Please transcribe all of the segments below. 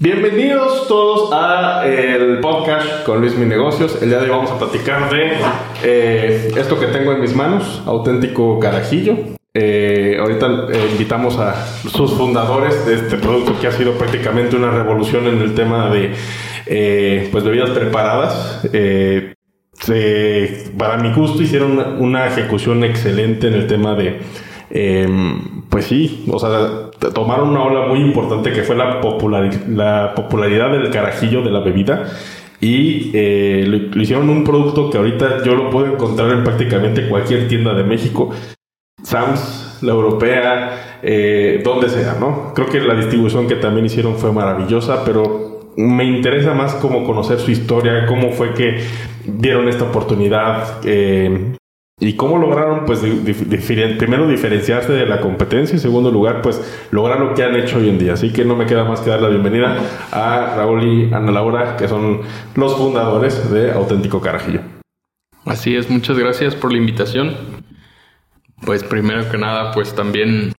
Bienvenidos todos a el podcast con Luis Mi Negocios. El día de hoy vamos a platicar de eh, esto que tengo en mis manos, auténtico carajillo. Eh, ahorita eh, invitamos a sus fundadores de este producto que ha sido prácticamente una revolución en el tema de pues bebidas preparadas. para mi gusto hicieron una ejecución excelente en el tema de pues sí, o sea, tomaron una ola muy importante que fue la, la popularidad del carajillo de la bebida y eh, lo, hicieron un producto que ahorita yo lo puedo encontrar en prácticamente cualquier tienda de México. Sams, la europea, eh, donde sea, ¿no? Creo que la distribución que también hicieron fue maravillosa, pero me interesa más como conocer su historia, cómo fue que dieron esta oportunidad, eh, ¿Y cómo lograron, pues, primero diferenciarse de la competencia y, segundo lugar, pues, lograr lo que han hecho hoy en día? Así que no me queda más que dar la bienvenida a Raúl y Ana Laura, que son los fundadores de Auténtico Carajillo. Así es, muchas gracias por la invitación. Pues, primero que nada, pues, también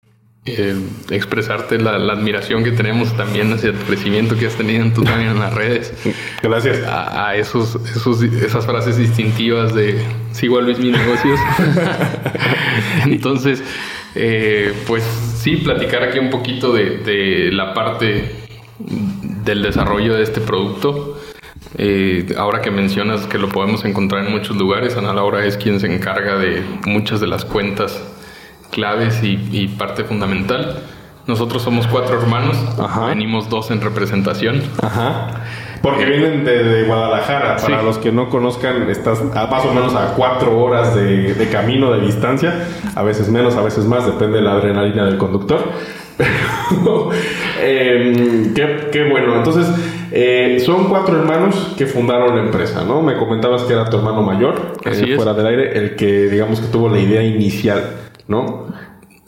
eh, expresarte la, admiración que tenemos también hacia el crecimiento que has tenido en tu también en las redes. Gracias. A, esos, esos, esas frases distintivas de sigo a Luis mis negocios. Entonces, eh, pues sí, platicar aquí un poquito de, la parte del desarrollo de este producto. Eh, ahora que mencionas que lo podemos encontrar en muchos lugares, Ana Laura es quien se encarga de muchas de las cuentas claves y, parte fundamental. Nosotros somos cuatro hermanos, venimos dos en representación. Ajá. Porque vienen de, Guadalajara. Para los que no conozcan, estás a más o menos a cuatro horas de, camino de distancia. A veces menos, a veces más, depende de la adrenalina del conductor. Em, qué, bueno. Entonces, eh, son cuatro hermanos que fundaron la empresa, ¿no? Me comentabas que era tu hermano mayor, eh, fuera del aire, el que digamos que tuvo la idea inicial. ¿No?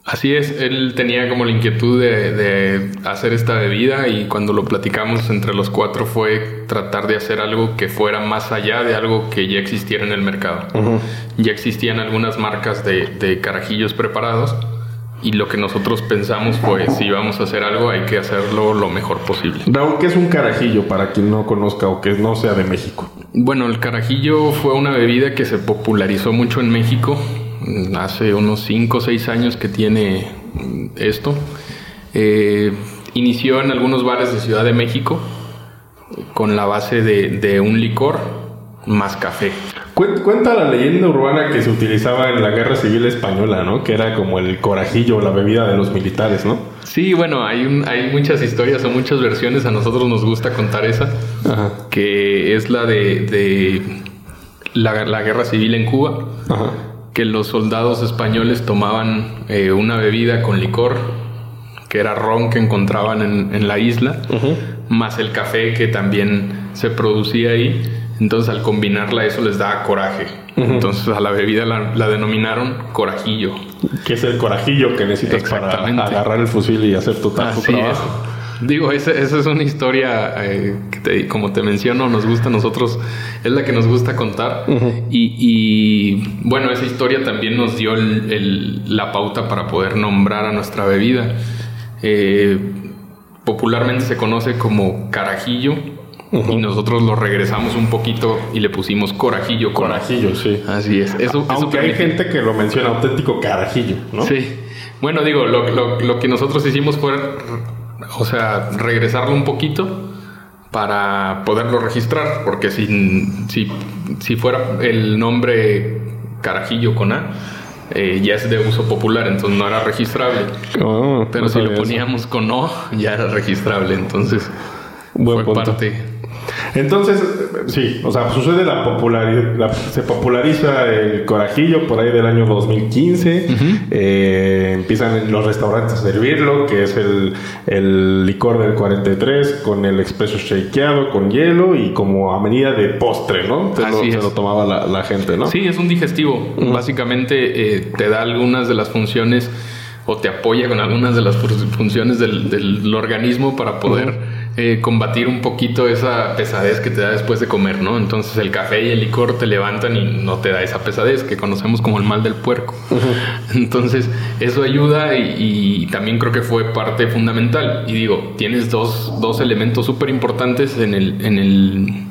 Así es, él tenía como la inquietud de, hacer esta bebida y cuando lo platicamos entre los cuatro fue tratar de hacer algo que fuera más allá de algo que ya existiera en el mercado. Ya existían algunas marcas de, carajillos preparados y lo que nosotros pensamos fue si vamos a hacer algo hay que hacerlo lo mejor posible. Raúl, ¿qué es un carajillo para quien no conozca o que no sea de México? Bueno, el carajillo fue una bebida que se popularizó mucho en México hace unos 5 o 6 años que tiene esto. Eh, inició en algunos bares de Ciudad de México con la base de, un licor más café. Cuenta la leyenda urbana que se utilizaba en la Guerra Civil Española, ¿no? Que era como el corajillo, la bebida de los militares, ¿no? Sí, bueno, hay, hay muchas historias o muchas versiones. A nosotros nos gusta contar esa, que es la de, la, la, Guerra Civil en Cuba. Ajá que los soldados españoles tomaban eh, una bebida con licor, que era ron que encontraban en, la isla, más el café que también se producía ahí. Entonces al combinarla eso les daba coraje. Entonces a la bebida la, denominaron corajillo. ¿Qué es el corajillo que necesitas para agarrar el fusil y hacer tu, trabajo? Digo, esa, es una historia eh, que, como te menciono, nos gusta a nosotros, es la que nos gusta contar. y, bueno, esa historia también nos dio la pauta para poder nombrar a nuestra bebida. Eh, popularmente se conoce como carajillo. Y nosotros lo regresamos un poquito y le pusimos corajillo. Corajillo, sí. Así es. Eso, Aunque hay gente que lo menciona auténtico carajillo, ¿no? Sí. Bueno, digo, lo, lo que nosotros hicimos fue o sea, regresarlo un poquito para poderlo registrar, porque si, si, fuera el nombre Carajillo con A, eh, ya es de uso popular, entonces no era registrable. Oh, Pero si lo poníamos con O, ya era registrable, entonces... fue parte entonces, sí, o sea, sucede la popularidad, se populariza el corajillo por ahí del año 2015, eh, empiezan los restaurantes a servirlo, que es el, licor del 43 con el expreso shakeado, con hielo y como a medida de postre, ¿no? Se, lo, se lo, tomaba la, gente, ¿no? Sí, es un digestivo. Básicamente eh, te da algunas de las funciones o te apoya con algunas de las funciones del, organismo para poder... Eh, combatir un poquito esa pesadez que te da después de comer, ¿no? Entonces el café y el licor te levantan y no te da esa pesadez que conocemos como el mal del puerco. Entonces eso ayuda y, también creo que fue parte fundamental. Y digo, tienes dos, dos elementos súper importantes en el, en el,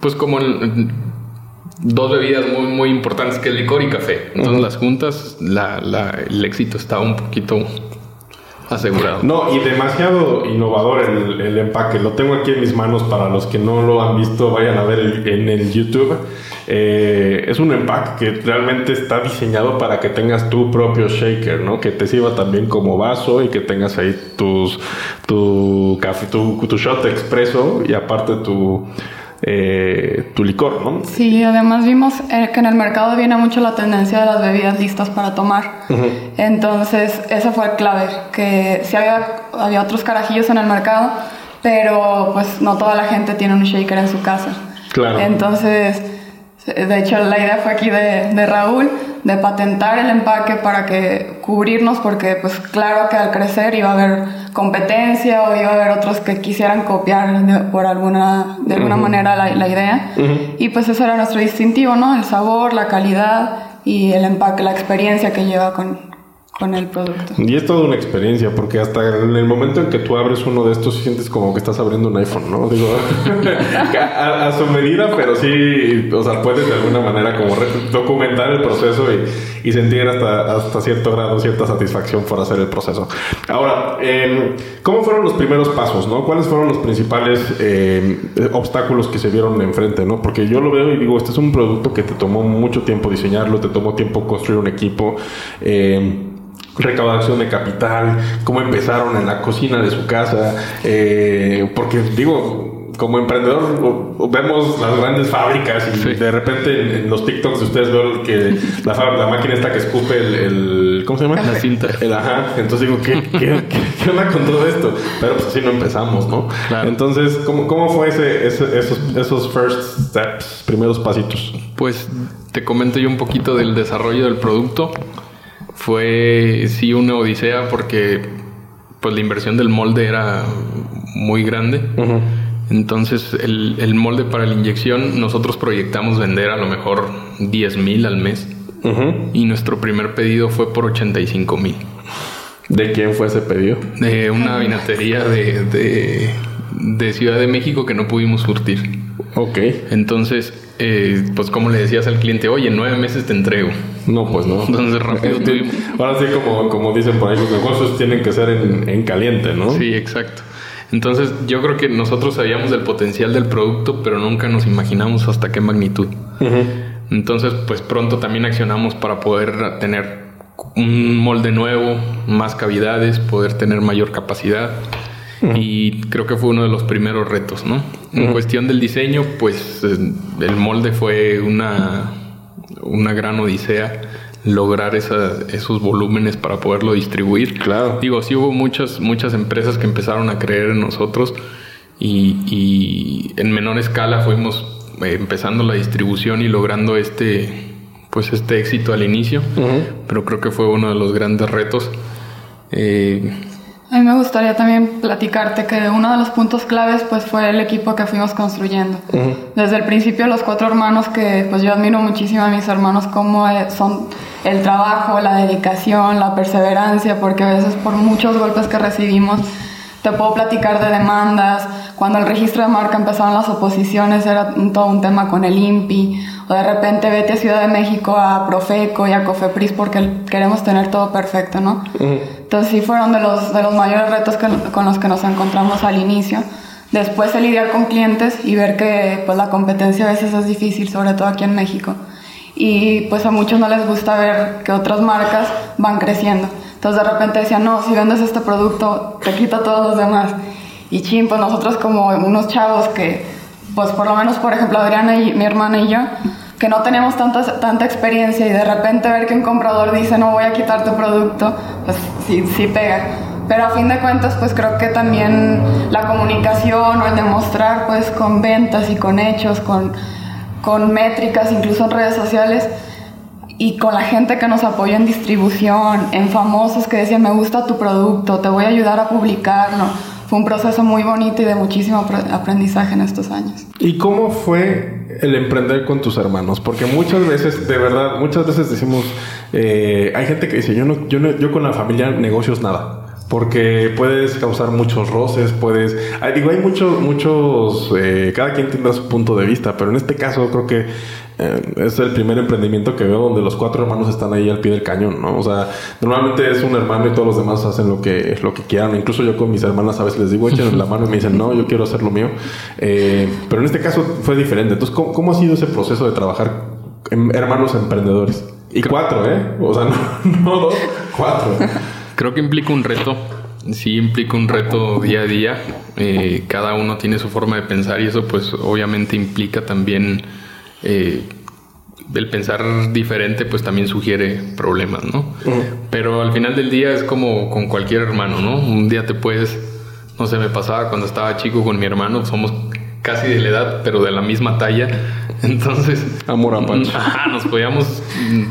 pues como dos bebidas muy, muy importantes que es licor y café. Entonces las juntas, la, la, el éxito está un poquito asegurado. No, y demasiado innovador el, empaque. Lo tengo aquí en mis manos para los que no lo han visto, vayan a ver en el YouTube. Eh, es un empaque que realmente está diseñado para que tengas tu propio shaker, ¿no? Que te sirva también como vaso y que tengas ahí tus, tu café, tu, tu shot expreso y aparte tu eh, tu licor, ¿no? Sí, además vimos eh, que en el mercado viene mucho la tendencia de las bebidas listas para tomar. Entonces, esa fue clave, que sí había, había otros carajillos en el mercado, pero pues no toda la gente tiene un shaker en su casa. Claro. Entonces, de hecho, la idea fue aquí de, de Raúl de patentar el empaque para que cubrirnos porque pues claro que al crecer iba a haber competencia o iba a haber otros que quisieran copiar por alguna de alguna manera la, la idea. Y pues eso era nuestro distintivo no el sabor la calidad y el empaque la experiencia que lleva con, con el producto. Y es toda una experiencia, porque hasta en el momento en que tú abres uno de estos, sientes como que estás abriendo un iPhone, ¿no? Digo, a, su medida, pero sí, o sea, puedes de alguna manera como documentar el proceso y, sentir hasta, hasta cierto grado cierta satisfacción por hacer el proceso. Ahora, em, ¿cómo fueron los primeros pasos, no? ¿Cuáles fueron los principales em, obstáculos que se vieron enfrente, no? Porque yo lo veo y digo, este es un producto que te tomó mucho tiempo diseñarlo, te tomó tiempo construir un equipo. Eh, recaudación de capital, cómo empezaron en la cocina de su casa, eh, porque digo, como emprendedor vemos las grandes fábricas y de repente en, los TikToks de ustedes ven que la, la, máquina está que escupe el, ¿cómo se llama? La cinta. El ajá. Entonces digo, ¿qué, qué, qué, onda con todo esto? Pero pues así no empezamos, ¿no? Entonces, ¿cómo, cómo fue ese, esos, esos first steps, primeros pasitos? Pues te comento yo un poquito del desarrollo del producto fue sí una odisea porque pues la inversión del molde era muy grande. Entonces el, molde para la inyección nosotros proyectamos vender a lo mejor 10 mil al mes. Y nuestro primer pedido fue por 85 mil. ¿De quién fue ese pedido? De una vinatería de, de, de Ciudad de México que no pudimos surtir. Ok. Entonces eh, pues como le decías al cliente, oye, en nueve meses te entrego. No, pues no. Entonces rápido tuvimos. Ahora sí, como, como dicen por ahí, los negocios tienen que ser en, caliente, ¿no? Sí, exacto. Entonces yo creo que nosotros sabíamos del potencial del producto, pero nunca nos imaginamos hasta qué magnitud. Entonces, pues pronto también accionamos para poder tener un molde nuevo, más cavidades, poder tener mayor capacidad. Y creo que fue uno de los primeros retos, ¿no? En cuestión del diseño, pues el molde fue una, una gran odisea lograr esos volúmenes para poderlo distribuir. Claro. Digo, sí hubo muchas, muchas empresas que empezaron a creer en nosotros y, en menor escala fuimos eh, empezando la distribución y logrando este pues este éxito al inicio. Pero creo que fue uno de los grandes retos. Eh, a mí me gustaría también platicarte que uno de los puntos claves pues fue el equipo que fuimos construyendo. Desde el principio los cuatro hermanos que pues yo admiro muchísimo a mis hermanos como eh, son el trabajo, la dedicación, la perseverancia, porque a veces por muchos golpes que recibimos te puedo platicar de demandas, cuando el registro de marca empezaron las oposiciones era todo un tema con el INPI, o de repente vete a Ciudad de México a Profeco y a Cofepris porque queremos tener todo perfecto, ¿no? Entonces sí fueron de los, de los mayores retos con los que nos encontramos al inicio. Después el lidiar con clientes y ver que pues la competencia a veces es difícil, sobre todo aquí en México. Y pues a muchos no les gusta ver que otras marcas van creciendo. Entonces de repente decían, no, si vendes este producto, te quita todos los demás. y chin, pues nosotros como unos chavos que, pues por lo menos, por ejemplo, Adriana y mi hermana y yo, que no tenemos tanta, tanta experiencia y de repente ver que un comprador dice no voy a quitar tu producto, pues sí, sí pega. Pero a fin de cuentas, pues creo que también la comunicación o el demostrar, pues con ventas y con hechos, con, con métricas, incluso en redes sociales, y con la gente que nos apoya en distribución, en famosos que decían, me gusta tu producto, te voy a ayudar a publicarlo. Fue un proceso muy bonito y de muchísimo aprendizaje en estos años. ¿Y cómo fue el emprender con tus hermanos? Porque muchas veces, de verdad, muchas veces decimos, eh, hay gente que dice, yo, no, yo, no, yo con la familia negocios nada porque puedes causar muchos roces, puedes... digo, hay muchos, muchos, eh, cada quien tendrá su punto de vista, pero en este caso creo que eh, es el primer emprendimiento que veo donde los cuatro hermanos están ahí al pie del cañón, ¿no? O sea, normalmente es un hermano y todos los demás hacen lo que, lo que quieran. Incluso yo con mis hermanas a veces les digo, echen la mano y me dicen, no, yo quiero hacer lo mío. Eh, pero en este caso fue diferente. Entonces, ¿cómo, ¿cómo, ha sido ese proceso de trabajar en hermanos emprendedores? Y cuatro, ¿eh? O sea, no dos, cuatro. Creo que implica un reto. Sí, implica un reto día a día. Eh, cada uno tiene su forma de pensar y eso pues obviamente implica también eh, el pensar diferente pues también sugiere problemas, ¿no? Pero al final del día es como con cualquier hermano, ¿no? Un día te puedes, no sé, me pasaba cuando estaba chico con mi hermano, somos casi de la edad, pero de la misma talla. Entonces, amor a mm, Ajá, nos podíamos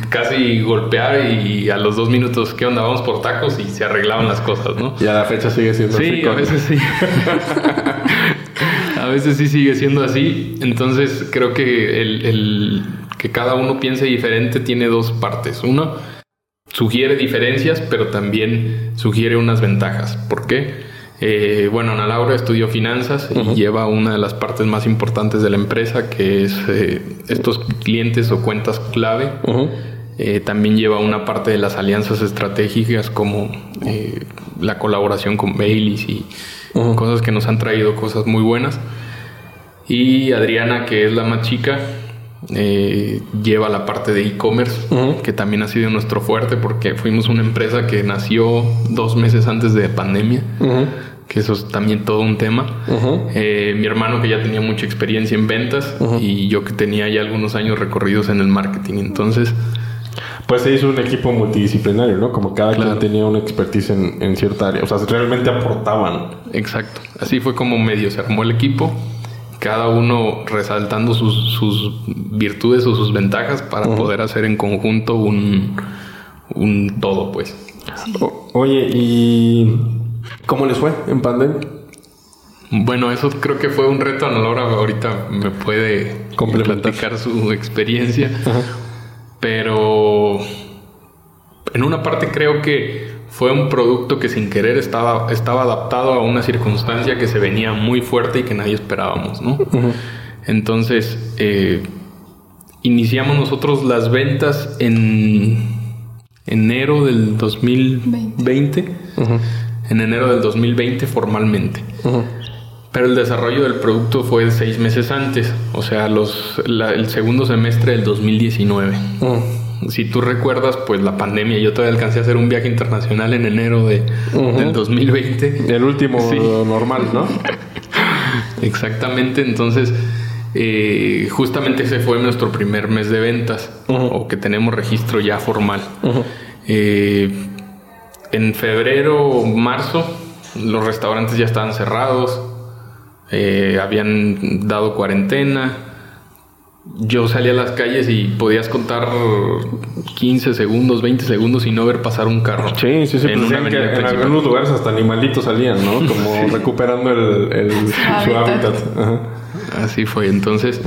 casi golpear y a los dos minutos, ¿qué onda? Vamos por tacos y se arreglaban las cosas, ¿no? Y a la fecha sigue siendo así. Sí, a veces sí. a veces sí sigue siendo así. Entonces, creo que el, que cada uno piense diferente tiene dos partes. Uno, sugiere diferencias, pero también sugiere unas ventajas. ¿Por qué? Eh, bueno, Ana Laura estudió finanzas y lleva una de las partes más importantes de la empresa, que es eh, estos clientes o cuentas clave. Eh, también lleva una parte de las alianzas estratégicas como la colaboración con Baileys y cosas que nos han traído cosas muy buenas. Y Adriana, que es la más chica, lleva la parte de e-commerce, que también ha sido nuestro fuerte porque fuimos una empresa que nació dos meses antes de pandemia que eso es también todo un tema. Eh, mi hermano que ya tenía mucha experiencia en ventas y yo que tenía ya algunos años recorridos en el marketing. Entonces... Pues se hizo un equipo multidisciplinario, ¿no? Como cada quien tenía una expertise en, cierta área. O sea, realmente aportaban. Exacto. Así fue como medio se armó el equipo. Cada uno resaltando sus, virtudes o sus ventajas para poder hacer en conjunto un, un todo, pues. oye, y ¿Cómo les fue en pandemia? Bueno, eso creo que fue un reto. Ana Laura ahorita me puede complementar su experiencia. Pero en una parte creo que fue un producto que sin querer estaba, estaba adaptado a una circunstancia que se venía muy fuerte y que nadie esperábamos, ¿no? Entonces, eh, iniciamos nosotros las ventas en enero del 2020 en enero del 2020 formalmente. Pero el desarrollo del producto fue seis meses antes, o sea, los, el segundo semestre del 2019. Si tú recuerdas, pues la pandemia, yo todavía alcancé a hacer un viaje internacional en enero de, del 2020. El último normal, ¿no? Exactamente, entonces eh, justamente ese fue nuestro primer mes de ventas, o que tenemos registro ya formal. Eh, en febrero o marzo los restaurantes ya estaban cerrados, eh, habían dado cuarentena. Yo salía a las calles y podías contar 15 segundos, 20 segundos y no ver pasar un carro. Sí, sí, sí. En, pues en algunos lugares hasta animalitos salían, ¿no? Como recuperando el, su hábitat. Así fue. Entonces,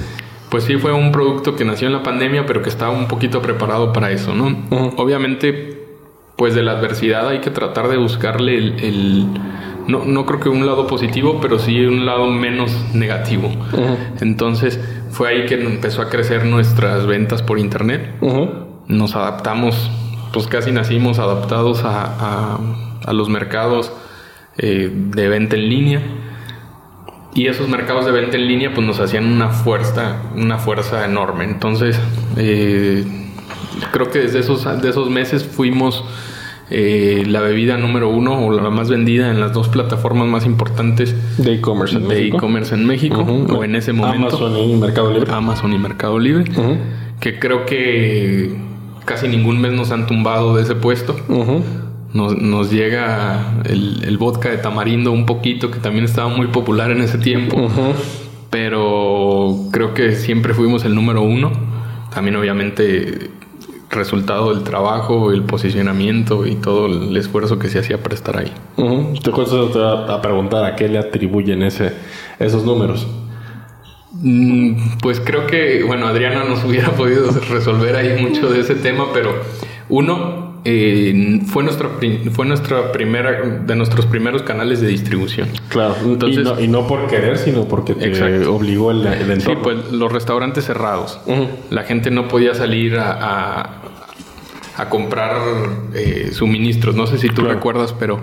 pues sí fue un producto que nació en la pandemia, pero que estaba un poquito preparado para eso, ¿no? Obviamente pues de la adversidad hay que tratar de buscarle el, no, no, creo que un lado positivo, pero sí un lado menos negativo. Entonces fue ahí que empezó a crecer nuestras ventas por internet. Nos adaptamos, pues casi nacimos adaptados a, a, los mercados eh, de venta en línea. Y esos mercados de venta en línea pues nos hacían una fuerza, una fuerza enorme. Entonces, eh, creo que desde esos, de esos meses fuimos eh, la bebida número uno o la más vendida en las dos plataformas más importantes de e-commerce en, de e-commerce en México o en ese momento. Amazon y Mercado Libre. Amazon y Mercado Libre que creo que casi ningún mes nos han tumbado de ese puesto. Nos, nos, llega el, el, vodka de tamarindo un poquito que también estaba muy popular en ese tiempo. Pero creo que siempre fuimos el número uno. También obviamente resultado del trabajo, el posicionamiento y todo el esfuerzo que se hacía para estar ahí. Te voy a, preguntar a qué le atribuyen ese, esos números. Mm, pues creo que, bueno, Adriana nos hubiera podido resolver ahí mucho de ese tema, pero uno, eh, fue nuestra fue nuestra primera de nuestros primeros canales de distribución. Claro, Entonces, y, no, por querer, sino porque te obligó el, entorno. Sí, pues los restaurantes cerrados. La gente no podía salir a, a, comprar eh, suministros. No sé si tú recuerdas, pero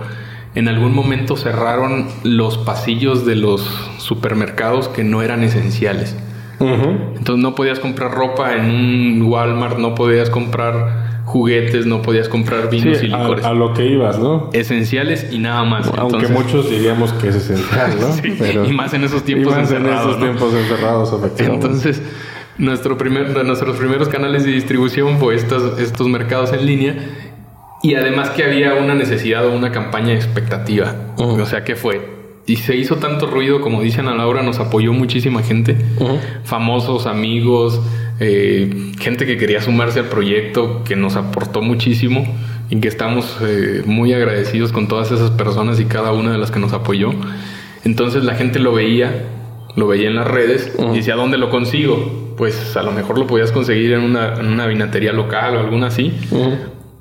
en algún momento cerraron los pasillos de los supermercados que no eran esenciales. Entonces no podías comprar ropa en un Walmart, no podías comprar juguetes, no podías comprar vinos y licores. A, lo que ibas, ¿no? Esenciales y nada más. Aunque muchos diríamos que es esencial, ¿no? sí, Pero, y más en esos tiempos encerrados. En esos tiempos encerrados, efectivamente. Entonces, nuestro primer, nuestros primeros canales de distribución fue estos, estos mercados en línea. Y además que había una necesidad o una campaña expectativa. O sea, ¿qué fue? y se hizo tanto ruido, como dicen a Laura, nos apoyó muchísima gente, famosos, amigos, eh, gente que quería sumarse al proyecto, que nos aportó muchísimo y que estamos eh, muy agradecidos con todas esas personas y cada una de las que nos apoyó. Entonces la gente lo veía, lo veía en las redes y decía, ¿dónde lo consigo? Pues a lo mejor lo podías conseguir en una, en una vinatería local o alguna así,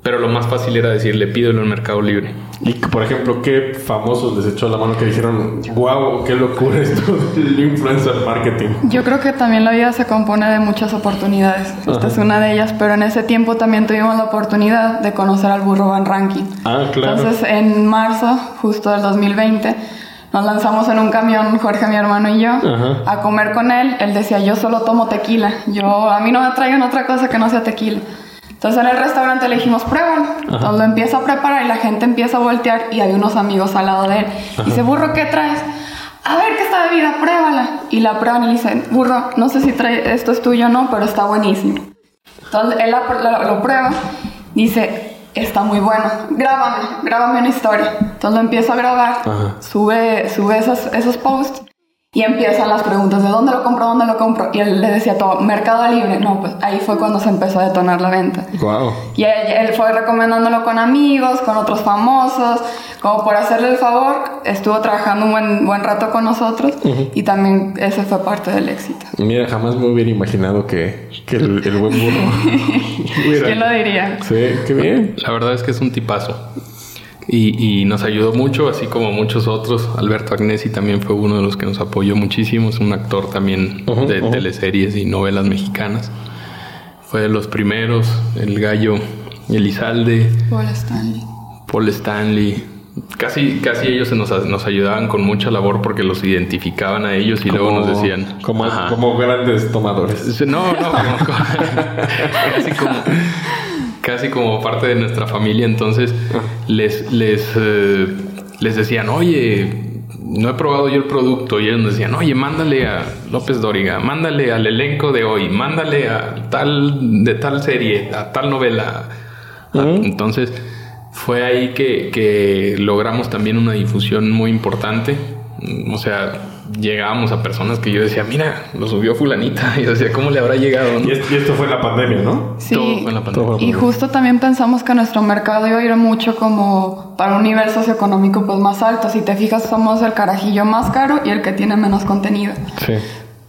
pero lo más fácil era decirle, pídelo en Mercado Libre. Y, por ejemplo, ¿qué famosos les echó la mano que dijeron, wow, qué locura esto del influencer marketing? Yo creo que también la vida se compone de muchas oportunidades. Esta es una de ellas, pero en ese tiempo también tuvimos la oportunidad de conocer al burro Van Ranking. Ah, claro. Entonces, en marzo, justo del 2020, nos lanzamos en un camión, Jorge, mi hermano y yo, a comer con él. Él decía, yo solo tomo tequila. Yo, a mí no me traigan otra cosa que no sea tequila. Entonces en el restaurante le dijimos, pruébalo. Entonces lo empieza a preparar y la gente empieza a voltear y hay unos amigos al lado de él. Y dice, burro, ¿qué traes? A ver qué esta bebida, pruébala. Y la prueban y le dicen, burro, no sé si trae, esto es tuyo o no, pero está buenísimo. Entonces él lo, prueba, dice, está muy bueno, grábame, grábame una historia. Entonces lo empieza a grabar, sube, sube esos, esos posts y empiezan las preguntas de dónde lo compro, dónde lo compro. Y él le decía todo, Mercado Libre. No, pues ahí fue cuando se empezó a detonar la venta. Wow. Y él, fue recomendándolo con amigos, con otros famosos. Como por hacerle el favor, estuvo trabajando un buen, buen rato con nosotros. Y también ese fue parte del éxito. Mira, jamás me hubiera imaginado que, que el, el, buen burro. ¿Quién lo diría? Sí, qué bien. La verdad es que es un tipazo. Y, nos ayudó mucho, así como muchos otros. Alberto Agnesi también fue uno de los que nos apoyó muchísimo. Es un actor también de teleseries y novelas mexicanas. Fue de los primeros. El gallo Elizalde. Paul Stanley. Paul Stanley. Casi, casi ellos nos, nos ayudaban con mucha labor porque los identificaban a ellos y luego nos decían. Como, como grandes tomadores. No, no, casi como casi como parte de nuestra familia, entonces. Les, les, eh, les decían, oye, no he probado yo el producto. Y ellos decían, oye, mándale a López Dóriga, mándale al elenco de hoy, mándale a tal, de tal serie, a tal novela. Entonces, fue ahí que, que logramos también una difusión muy importante. O sea, llegábamos a personas que yo decía, mira, lo subió fulanita. Y yo decía, ¿cómo le habrá llegado? Y, esto, fue la pandemia, ¿no? Sí. Y justo también pensamos que nuestro mercado iba a ir mucho como para un nivel socioeconómico pues más alto. Si te fijas, somos el carajillo más caro y el que tiene menos contenido. Sí.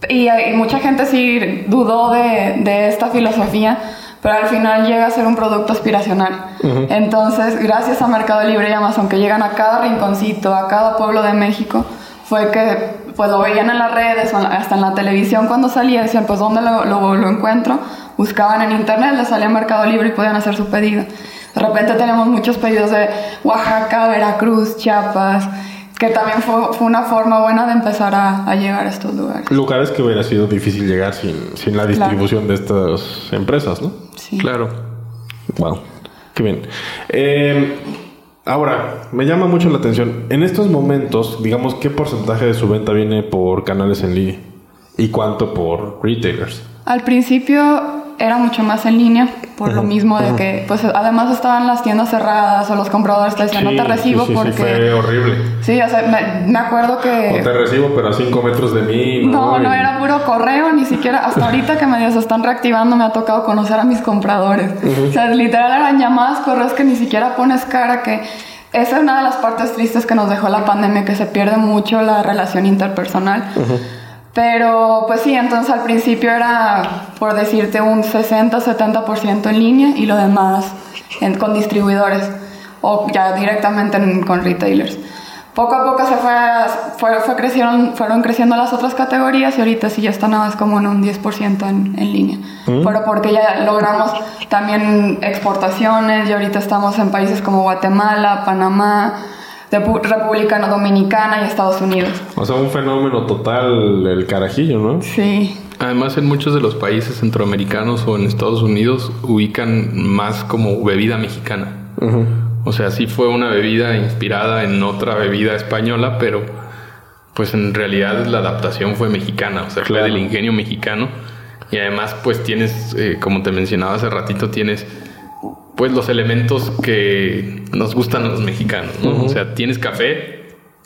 Y, mucha gente sí dudó de, de esta filosofía pero al final llega a ser un producto aspiracional. Entonces, gracias a Mercado Libre y Amazon, que llegan a cada rinconcito, a cada pueblo de México, fue que pues lo veían en las redes, hasta en la televisión cuando salía, decían, pues ¿dónde lo, lo, encuentro? Buscaban en internet, les salía Mercado Libre y podían hacer su pedido. De repente tenemos muchos pedidos de Oaxaca, Veracruz, Chiapas, que también fue, fue una forma buena de empezar a, a, llegar a estos lugares. Lugares que hubiera sido difícil llegar sin, sin la distribución de estas empresas, ¿no? Sí. Claro. Wow. Qué bien. Eh, ahora, me llama mucho la atención. En estos momentos, digamos, ¿qué porcentaje de su venta viene por canales en línea? ¿Y cuánto por retailers? Al principio era mucho más en línea, por lo mismo de que, pues además estaban las tiendas cerradas o los compradores te decían, no te recibo sí, porque... Sí, fue horrible. Sí, o sea, me, me acuerdo que... O te recibo, pero a 5 metros de mí. No, no, era puro correo, ni siquiera, hasta ahorita que medio se están reactivando me ha tocado conocer a mis compradores. O sea, literal eran llamadas, correos que ni siquiera pones cara, que... Esa es una de las partes tristes que nos dejó la pandemia, que se pierde mucho la relación interpersonal. Pero pues sí, entonces al principio era, por decirte, un 60-70% en línea y lo demás en, con distribuidores o ya directamente en, con retailers. Poco a poco se fue, fue, fue, crecieron, fueron creciendo las otras categorías y ahorita sí ya está nada más como en un 10% en, en línea. Mm. Pero porque ya logramos también exportaciones y ahorita estamos en países como Guatemala, Panamá, República Dominicana y Estados Unidos. O sea, un fenómeno total el carajillo, ¿no? Sí. Además, en muchos de los países centroamericanos o en Estados Unidos ubican más como bebida mexicana. Uh -huh. O sea, sí fue una bebida inspirada en otra bebida española, pero pues en realidad la adaptación fue mexicana, o sea, claro. fue del ingenio mexicano. Y además, pues tienes, eh, como te mencionaba hace ratito, tienes pues los elementos que nos gustan a los mexicanos, ¿no? Uh -huh. O sea, tienes café,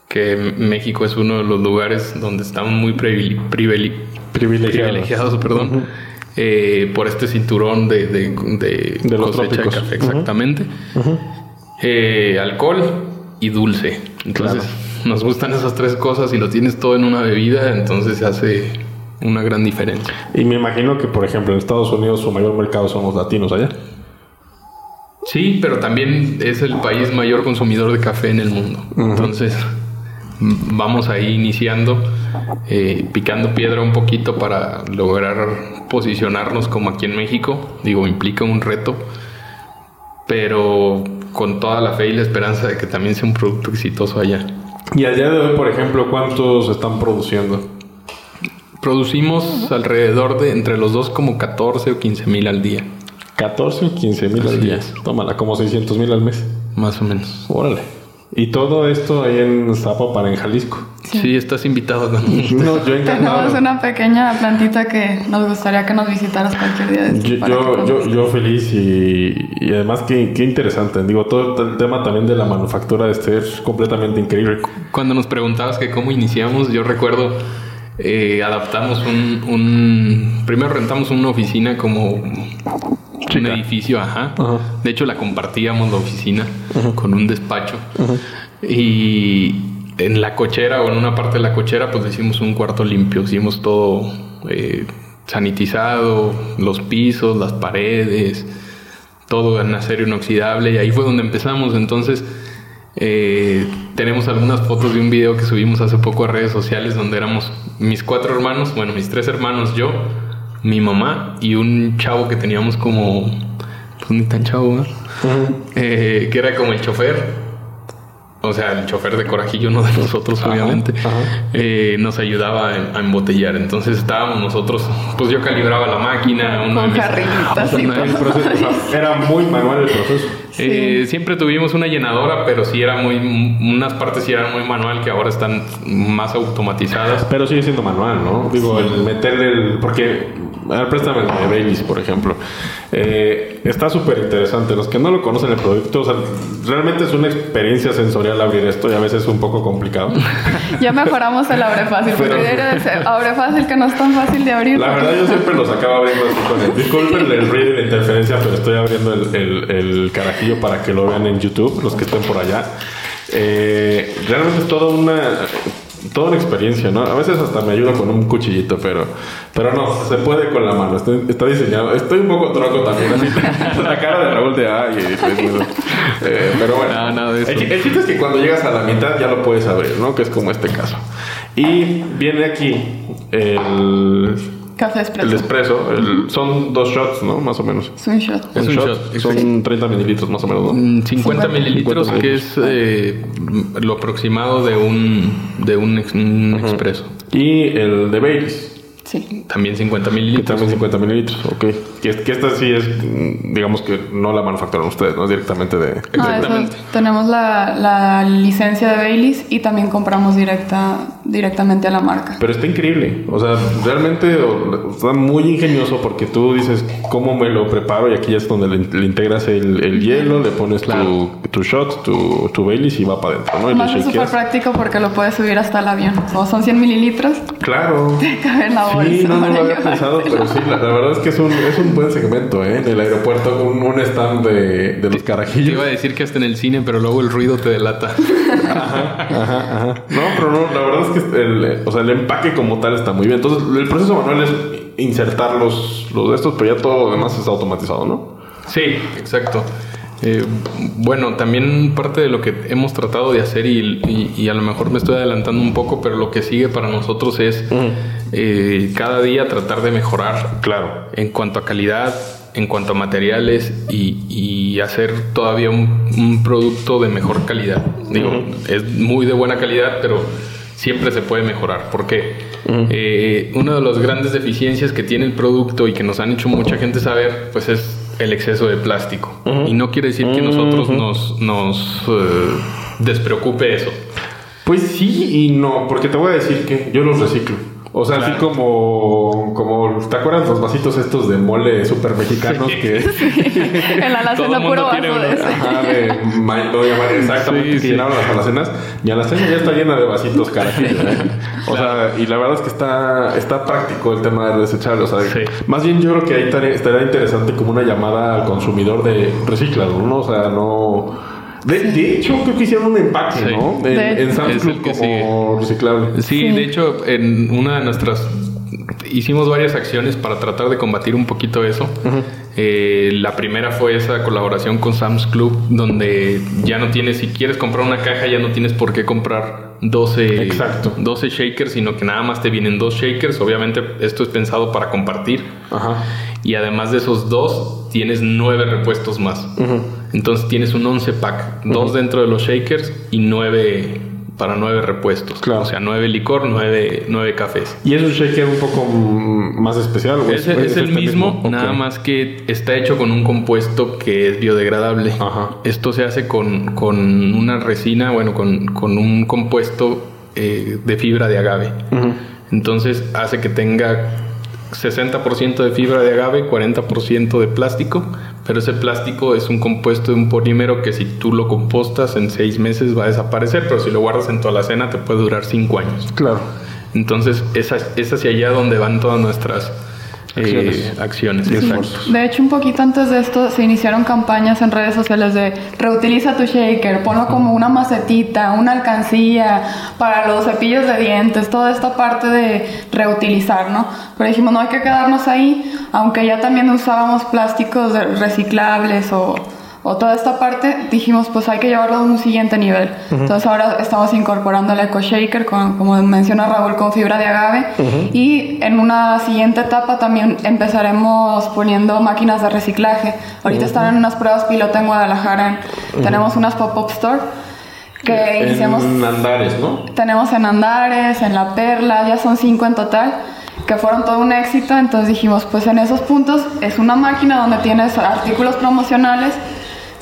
que México es uno de los lugares donde estamos muy privile privile privilegiados. privilegiados, perdón, uh -huh. eh, por este cinturón de, de, de, de cosecha de café, exactamente. Uh -huh. eh, alcohol y dulce. Entonces, claro. nos gustan esas tres cosas y lo tienes todo en una bebida, entonces se hace una gran diferencia. Y me imagino que, por ejemplo, en Estados Unidos su mayor mercado son los latinos allá. Sí, pero también es el país mayor consumidor de café en el mundo. Uh -huh. Entonces, vamos ahí iniciando, eh, picando piedra un poquito para lograr posicionarnos como aquí en México. Digo, implica un reto, pero con toda la fe y la esperanza de que también sea un producto exitoso allá. Y al día de hoy, por ejemplo, ¿cuántos están produciendo? Producimos alrededor de entre los dos como 14 o 15 mil al día. 14 o 15 mil al día. Es. Tómala, como 600 mil al mes. Más o menos. Órale. Y todo esto ahí en Zapopan, en Jalisco. Sí, sí estás invitado. no, yo encantado. Tenemos una pequeña plantita que nos gustaría que nos visitaras cualquier día. De yo, yo, yo, yo, feliz y, y además qué, qué, interesante. Digo, todo el tema también de la manufactura de este es completamente increíble. Cuando nos preguntabas que cómo iniciamos, yo recuerdo eh, adaptamos un, un... Primero rentamos una oficina como Chica. un edificio, ajá. ajá. De hecho, la compartíamos la oficina ajá. con un despacho. Y en la cochera o en una parte de la cochera, pues hicimos un cuarto limpio. Hicimos todo eh, sanitizado, los pisos, las paredes, todo en acero inoxidable. Y ahí fue donde empezamos. Entonces, eh, tenemos algunas fotos de un video que subimos hace poco a redes sociales donde éramos mis cuatro hermanos, bueno, mis tres hermanos, yo mi mamá y un chavo que teníamos como, pues ni tan chavo, ¿no? uh -huh. eh, que era como el chofer. O sea, el chofer de Corajillo, no de nosotros, ajá, obviamente, ajá. Eh, nos ayudaba a, a, embotellar. Entonces estábamos nosotros, pues yo calibraba la máquina. Uno Con y proceso, Era muy manual el proceso. Sí. Eh, siempre tuvimos una llenadora, pero sí era muy. Unas partes sí eran muy manual que ahora están más automatizadas. Pero sigue siendo manual, ¿no? Digo, sí. el meterle el. Porque. A ver, préstame el de Baileys, por ejemplo. Eh, está súper interesante. Los que no lo conocen el producto, o sea, realmente es una experiencia sensorial abrir esto y a veces es un poco complicado. ya mejoramos el abre fácil, pero, porque debería ser abre fácil que no es tan fácil de abrir. La verdad, yo siempre los acabo abriendo así con el. Disculpen el ruido y la interferencia, pero estoy abriendo el, el, el carajillo para que lo vean en YouTube, los que estén por allá. Eh, realmente es toda una toda una experiencia, ¿no? A veces hasta me ayuda con un cuchillito, pero pero no, se puede con la mano. Está, está diseñado. Estoy un poco troco también, así. la cara de Raúl de A y eh, pero bueno. No, no, de el, el chiste es que cuando llegas a la mitad ya lo puedes abrir, ¿no? Que es como este caso. Y viene aquí el Café espresso. El espresso. El, son dos shots, ¿no? Más o menos. Es un shot. Es un, shot. shot. Son 30 mililitros más o menos, ¿no? 50, 50 mililitros, 50 que es eh, lo aproximado de un, de un, ex, un uh -huh. expreso. Y el de Baileys. Sí. También 50 mililitros. También 50 mililitros, ok. Que, esta sí es, digamos que no la manufacturan ustedes, no es directamente de... Exactamente. tenemos la, la, licencia de Baileys y también compramos directa, directamente a la marca. Pero está increíble, o sea, realmente está muy ingenioso porque tú dices, ¿cómo me lo preparo? Y aquí ya es donde le, integras el, el, hielo, le pones tu, tu shot, tu, tu Baileys y va para adentro, ¿no? Y es súper práctico porque lo puedes subir hasta el avión. O son 100 mililitros. Claro. cabe la bolsa. Sí, no, no lo había pensado, pero sí, la, verdad es que es un, es un buen segmento, ¿eh? En el aeropuerto, un, un stand de, de los carajillos. Te iba a decir que hasta en el cine, pero luego el ruido te delata. ajá, ajá, ajá. No, pero no, la verdad es que el, o sea, el empaque como tal está muy bien. Entonces, el proceso manual es insertar los, los de estos, pero ya todo lo demás está automatizado, ¿no? Sí, exacto. Eh, bueno, también parte de lo que hemos tratado de hacer y, a lo mejor me estoy adelantando un poco, pero lo que sigue para nosotros es eh, cada día tratar de mejorar. Claro. En cuanto a calidad, en cuanto a materiales y, hacer todavía un, producto de mejor calidad. Digo, es muy de buena calidad, pero siempre se puede mejorar. Porque eh, una de las grandes deficiencias que tiene el producto y que nos han hecho mucha gente saber, pues es el exceso de plástico. Y no quiere decir que nosotros nos, nos eh, despreocupe eso. Pues sí y no, porque te voy a decir que yo los reciclo. O sea, así como, como, ¿te acuerdas los vasitos estos de mole super mexicanos que... En la alacena puro vaso de ese. Ajá, de... exactamente, que llenaban las alacenas. Mi alacena ya está llena de vasitos carajillos. ¿eh? O sea, y la verdad es que está, está práctico el tema de desechable. O sea, más bien yo creo que ahí estaría interesante como una llamada al consumidor de reciclado, ¿no? O sea, no de, hecho, creo que hicieron un empaque, ¿no? En, en Sam's Club como reciclable. Sí, de hecho, en una de nuestras hicimos varias acciones para tratar de combatir un poquito eso. Eh, la primera fue esa colaboración con Sam's Club, donde ya no tienes, si quieres comprar una caja, ya no tienes por qué comprar 12, Exacto. 12 shakers, sino que nada más te vienen dos shakers. Obviamente, esto es pensado para compartir. Ajá. Y además de esos dos, tienes nueve repuestos más. Entonces tienes un 11 pack, dos dentro de los shakers y nueve para nueve repuestos. Claro. O sea, nueve licor, nueve, nueve cafés. ¿Y es un shaker un poco más especial? es, es, el este mismo, nada más que está hecho con un compuesto que es biodegradable. Ajá. Esto se hace con, con una resina, bueno, con, con un compuesto eh, de fibra de agave. Entonces hace que tenga 60% de fibra de agave, 40% de plástico, pero ese plástico es un compuesto de un polímero que si tú lo compostas en seis meses va a desaparecer, pero si lo guardas en tu alacena te puede durar cinco años. Claro. Entonces es, es hacia allá donde van todas nuestras acciones. Eh, de hecho, un poquito antes de esto se iniciaron campañas en redes sociales de reutiliza tu shaker, ponlo como una macetita, una alcancía para los cepillos de dientes, toda esta parte de reutilizar, ¿no? Pero dijimos, no hay que quedarnos ahí, aunque ya también usábamos plásticos reciclables o o toda esta parte, dijimos, pues hay que llevarlo a un siguiente nivel. Entonces ahora estamos incorporando el Eco Shaker, con, como menciona Raúl, con fibra de agave. Y en una siguiente etapa también empezaremos poniendo máquinas de reciclaje. Ahorita están en unas pruebas piloto en Guadalajara. Tenemos unas pop-up store que iniciamos... En Andares, ¿no? Tenemos en Andares, en La Perla, ya son cinco en total que fueron todo un éxito, entonces dijimos, pues en esos puntos es una máquina donde tienes artículos promocionales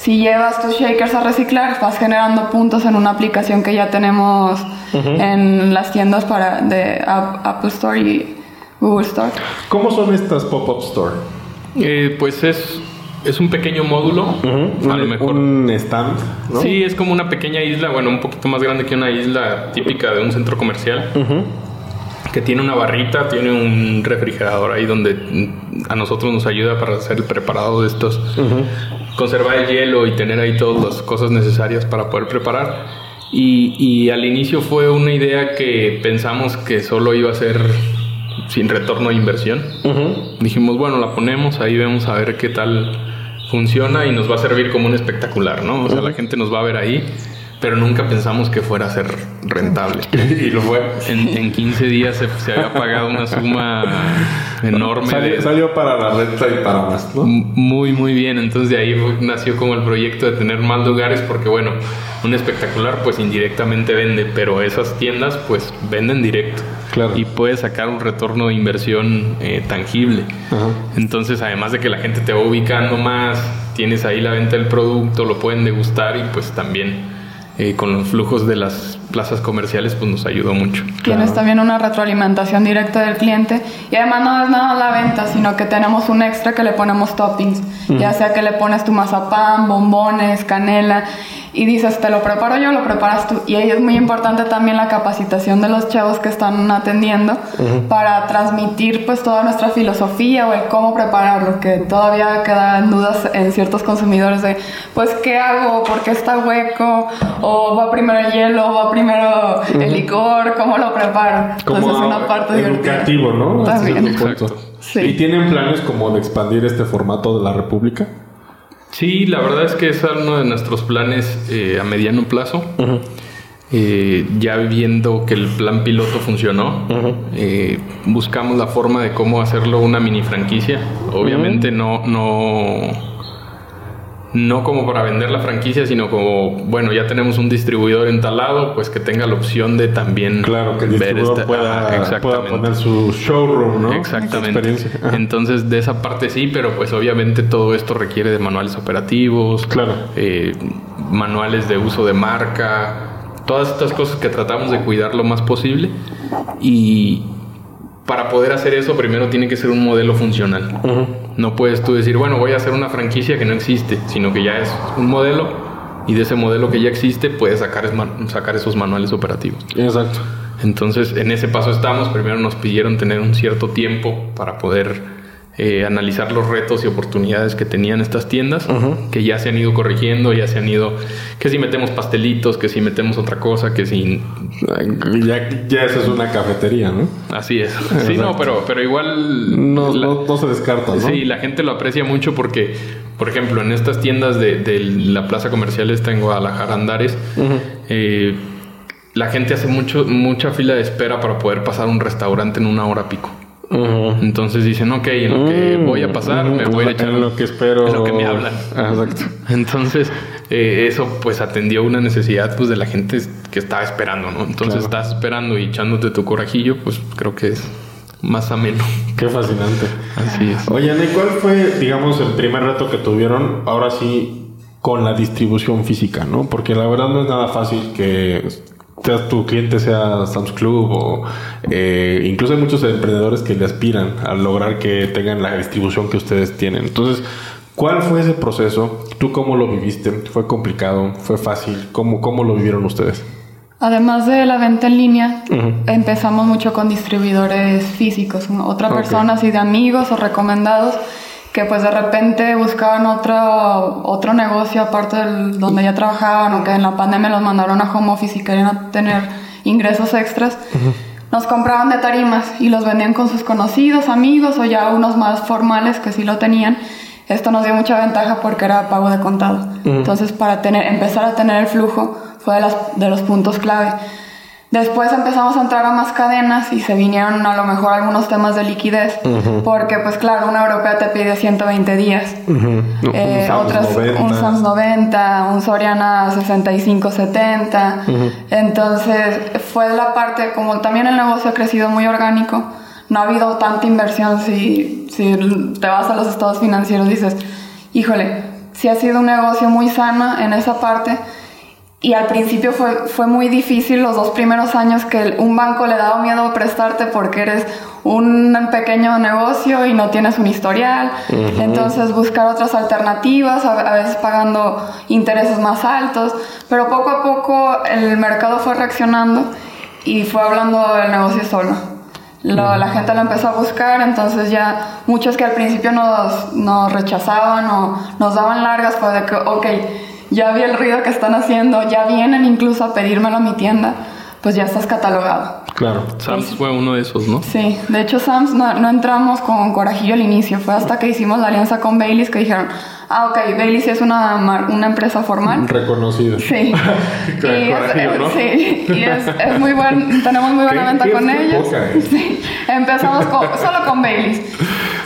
si llevas tus shakers a reciclar, vas generando puntos en una aplicación que ya tenemos en las tiendas para de Apple Store y Google Store. ¿Cómo son estas pop-up store? Eh, pues es es un pequeño módulo, a lo mejor. Un stand, ¿no? Sí, es como una pequeña isla, bueno, un poquito más grande que una isla típica de un centro comercial. Que tiene una barrita, tiene un refrigerador ahí donde a nosotros nos ayuda para hacer el preparado de estos conservar el hielo y tener ahí todas las cosas necesarias para poder preparar. Y, al inicio fue una idea que pensamos que solo iba a ser sin retorno de inversión. Dijimos, bueno, la ponemos, ahí vemos a ver qué tal funciona y nos va a servir como un espectacular, ¿no? O sea, la gente nos va a ver ahí pero nunca pensamos que fuera a ser rentable. y lo fue. En, 15 días se, había pagado una suma enorme. Salió, para la renta y para más, ¿no? Muy, muy bien. Entonces de ahí nació como el proyecto de tener más lugares porque, bueno, un espectacular pues indirectamente vende, pero esas tiendas pues venden directo. Claro. Y puede sacar un retorno de inversión eh, tangible. Entonces, además de que la gente te va ubicando más, tienes ahí la venta del producto, lo pueden degustar y pues también eh, con los flujos de las plazas comerciales pues nos ayudó mucho. Tienes también una retroalimentación directa del cliente y además no es nada la venta, sino que tenemos un extra que le ponemos toppings, ya sea que le pones tu mazapán, bombones, canela y dices, te lo preparo yo, lo preparas tú. Y ahí es muy importante también la capacitación de los chavos que están atendiendo para transmitir pues toda nuestra filosofía o el cómo prepararlo, que todavía quedan dudas en ciertos consumidores de, pues, ¿qué hago? ¿Por qué está hueco? ¿O va primero el hielo? ¿O va primero el licor? ¿Cómo lo preparo? Como Entonces es una parte educativo, ¿no? También. Exacto. ¿Y tienen planes como de expandir este formato de la República? Sí, la verdad es que es uno de nuestros planes eh, a mediano plazo. Eh, ya viendo que el plan piloto funcionó, eh, buscamos la forma de cómo hacerlo una mini franquicia. Obviamente no, no no como para vender la franquicia, sino como, bueno, ya tenemos un distribuidor entalado, pues que tenga la opción de también claro, que el ver esta, pueda, poner su showroom, ¿no? Exactamente. Entonces, de esa parte sí, pero pues obviamente todo esto requiere de manuales operativos, claro. Eh, manuales de uso de marca, todas estas cosas que tratamos de cuidar lo más posible y para poder hacer eso primero tiene que ser un modelo funcional. No puedes tú decir, bueno, voy a hacer una franquicia que no existe, sino que ya es un modelo y de ese modelo que ya existe puedes sacar, sacar esos manuales operativos. Exacto. Entonces, en ese paso estamos. Primero nos pidieron tener un cierto tiempo para poder eh, analizar los retos y oportunidades que tenían estas tiendas, que ya se han ido corrigiendo, ya se han ido, que si metemos pastelitos, que si metemos otra cosa, que si... Ya, ya eso es una cafetería, ¿no? Así es. sí, no, pero, pero igual... No, no, se descarta, ¿no? Sí, la gente lo aprecia mucho porque, por ejemplo, en estas tiendas de, de la plaza comercial está en Guadalajara, Andares, eh, la gente hace mucho, mucha fila de espera para poder pasar un restaurante en una hora pico. Entonces dicen, ok, en lo que mm, voy a pasar, me voy a echar en lo que espero. En lo que me hablan. Ah, exacto. Entonces, eh, eso pues atendió una necesidad pues de la gente que estaba esperando, ¿no? Entonces estás esperando y echándote tu corajillo, pues creo que es más ameno. Qué fascinante. Así es. Oye, ¿y cuál fue, digamos, el primer reto que tuvieron ahora sí con la distribución física, ¿no? Porque la verdad no es nada fácil que tu cliente sea Sam's Club o eh, incluso hay muchos emprendedores que le aspiran a lograr que tengan la distribución que ustedes tienen. Entonces, ¿cuál fue ese proceso? ¿Tú cómo lo viviste? ¿Fue complicado? ¿Fue fácil? ¿Cómo, cómo lo vivieron ustedes? Además de la venta en línea, empezamos mucho con distribuidores físicos, otra persona así de amigos o recomendados que pues de repente buscaban otro, otro negocio aparte del donde ya trabajaban o que en la pandemia los mandaron a home office y querían tener ingresos extras. Nos compraban de tarimas y los vendían con sus conocidos, amigos o ya unos más formales que sí lo tenían. Esto nos dio mucha ventaja porque era pago de contado. Entonces, para tener, empezar a tener el flujo fue de, las, de los puntos clave. Después empezamos a entrar a más cadenas y se vinieron a lo mejor algunos temas de liquidez, porque pues claro, una europea te pide 120 días, eh, otras un SAMS 90, un Soriana 65-70, entonces fue la parte, como también el negocio ha crecido muy orgánico, no ha habido tanta inversión, si, si te vas a los estados financieros dices, híjole, si ha sido un negocio muy sano en esa parte, y al principio fue, fue muy difícil los dos primeros años que un banco le daba miedo prestarte porque eres un pequeño negocio y no tienes un historial. Entonces buscar otras alternativas, a, veces pagando intereses más altos. Pero poco a poco el mercado fue reaccionando y fue hablando del negocio solo. la gente lo empezó a buscar, entonces ya muchos que al principio nos, nos rechazaban o nos daban largas fue de que, ok, ya vi el ruido que están haciendo, ya vienen incluso a pedírmelo a mi tienda, pues ya estás catalogado. Claro. Sams fue uno de esos, ¿no? Sí, de hecho Sams no, entramos con corajillo al inicio, fue hasta que hicimos la alianza con Baileys que dijeron, Ah, ok, Bailey sí es una, una empresa formal. Reconocida. Sí. y es, ¿no? Sí, y es, es, muy buen, tenemos muy buena venta con ellos. Sí. Empezamos solo con Bailey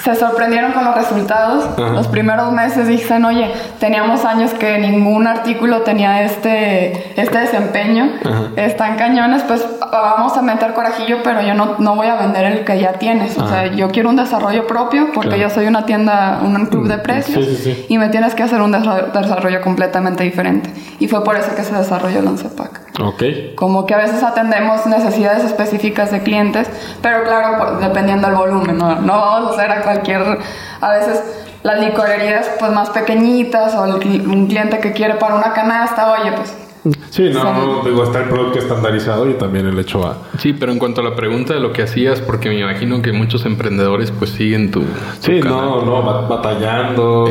se sorprendieron con los resultados. Los primeros meses dicen, oye, teníamos años que ningún artículo tenía este, este desempeño. Están cañones, pues vamos a meter corajillo, pero yo no, no voy a vender el que ya tienes. O sea, yo quiero un desarrollo propio porque yo soy una tienda, un club de mm, precios y me tienes que hacer un desarrollo completamente diferente. Y fue por eso que se desarrolló Lancepac. Ok. Como que a veces atendemos necesidades específicas de clientes, pero claro, dependiendo del volumen, no, no vamos a hacer a cualquier, a veces las licorerías pues más pequeñitas o un cliente que quiere para una canasta, oye, pues Sí, no, digo, está el producto estandarizado y también el hecho a... Sí, pero en cuanto a la pregunta de lo que hacías, porque me imagino que muchos emprendedores pues siguen tu... sí, no, no, batallando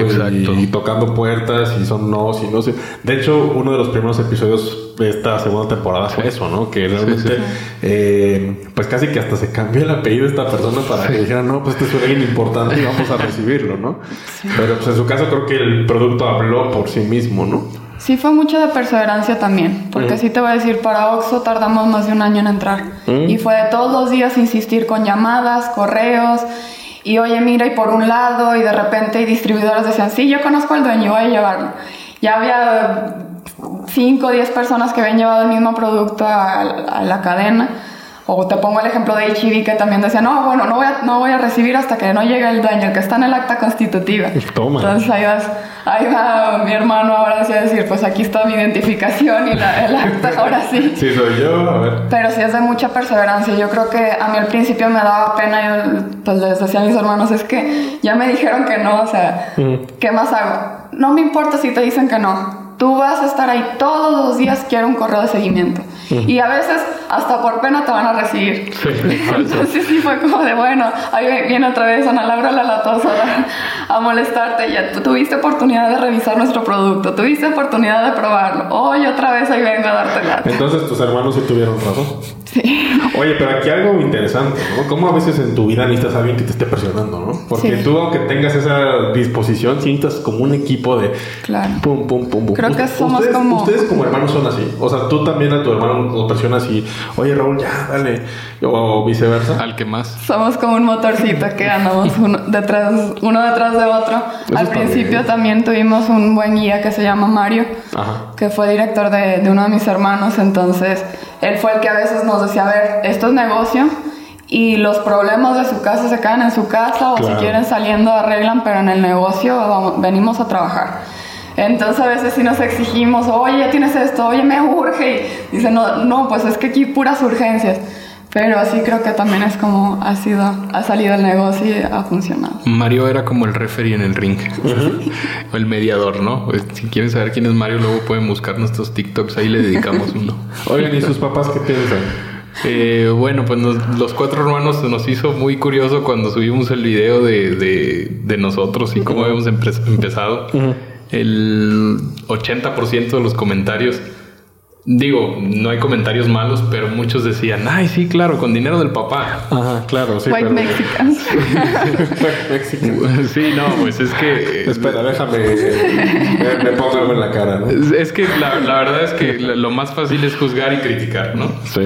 y, tocando puertas y son no, y no sé. De hecho, uno de los primeros episodios de esta segunda temporada fue eso, ¿no? Que realmente, eh, pues casi que hasta se cambió el apellido de esta persona para que dijeran, no, pues este es alguien importante y vamos a recibirlo, ¿no? Pero pues en su caso creo que el producto habló por sí mismo, ¿no? Sí, fue mucho de perseverancia también, porque mm. sí te voy a decir, para Oxxo tardamos más de un año en entrar. Mm. Y fue de todos los días insistir con llamadas, correos, y oye, mira, y por un lado, y de repente y distribuidores decían, sí, yo conozco al dueño, voy a llevarlo. Ya había 5 o 10 personas que habían llevado el mismo producto a, a la cadena o te pongo el ejemplo de HIV que también decía, no, bueno, no voy, a, no voy a recibir hasta que no llegue el dueño, el que está en el acta constitutiva. Toma. Entonces ahí, ahí va mi hermano ahora sí a decir, pues aquí está mi identificación y la, el acta, ahora sí. Sí, soy yo, a ver. Pero sí es de mucha perseverancia. Yo creo que a mí al principio me daba pena, yo pues les decía a mis hermanos, es que ya me dijeron que no, o sea, ¿qué más hago? No me importa si te dicen que no. Tú vas a estar ahí todos los días, quiero un correo de seguimiento. Y a veces hasta por pena te van a recibir. Sí, Entonces sí fue como de, bueno, ahí viene otra vez Ana Laura la latosa a molestarte. Ya tú tuviste oportunidad de revisar nuestro producto, tuviste oportunidad de probarlo. Hoy otra vez ahí vengo a darte lata. Entonces tus hermanos sí tuvieron razón. Sí. Oye, pero aquí algo interesante, ¿no? ¿Cómo a veces en tu vida necesitas a alguien que te esté presionando, ¿no? Porque tú, aunque tengas esa disposición, sientas como un equipo de... Claro. Pum, pum, pum, pum. Creo que somos como... Ustedes como hermanos son así. O sea, tú también a tu hermano lo presionas y oye Raúl, ya, dale. O viceversa. Al que más. Somos como un motorcito que andamos uno detrás, uno detrás de otro. Al principio también tuvimos un buen guía que se llama Mario, que fue director de, de uno de mis hermanos. Entonces, él fue el que a veces nos decía, a ver, esto es negocio y los problemas de su casa se quedan en su casa o si quieren saliendo arreglan, pero en el negocio venimos a trabajar. Entonces a veces si nos exigimos, oye, ya tienes esto, oye, me urge. Y dice, no, no, pues es que aquí puras urgencias. Pero así creo que también es como ha sido, ha salido el negocio y ha funcionado. Mario era como el referee en el ring, o el mediador, ¿no? Pues, si quieren saber quién es Mario, luego pueden buscar nuestros TikToks, ahí le dedicamos uno. Oigan, ¿y sus papás qué piensan? Eh, bueno, pues los cuatro hermanos nos hizo muy curioso cuando subimos el video de, de, nosotros y cómo habíamos empezado el 80% de los comentarios, digo, no hay comentarios malos, pero muchos decían, ay, sí, claro, con dinero del papá. Ajá, claro, sí. White Mexicans. sí, no, pues es que... Espera, déjame, me, pongo algo en la cara, ¿no? Es que la, verdad es que lo más fácil es juzgar y criticar, ¿no? Sí.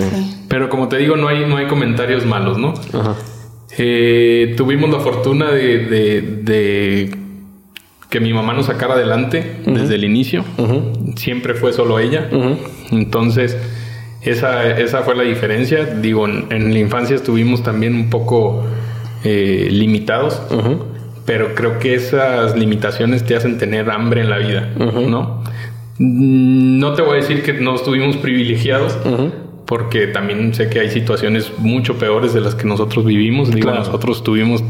Pero como te digo, no hay, no hay comentarios malos, ¿no? Ajá. Eh, tuvimos la fortuna de que mi mamá nos sacara adelante desde el inicio. Siempre fue solo ella. Entonces, esa, esa fue la diferencia. Digo, en, la infancia estuvimos también un poco eh, limitados. Pero creo que esas limitaciones te hacen tener hambre en la vida, ¿no? No te voy a decir que no estuvimos privilegiados, porque también sé que hay situaciones mucho peores de las que nosotros vivimos. Digo, nosotros estuvimos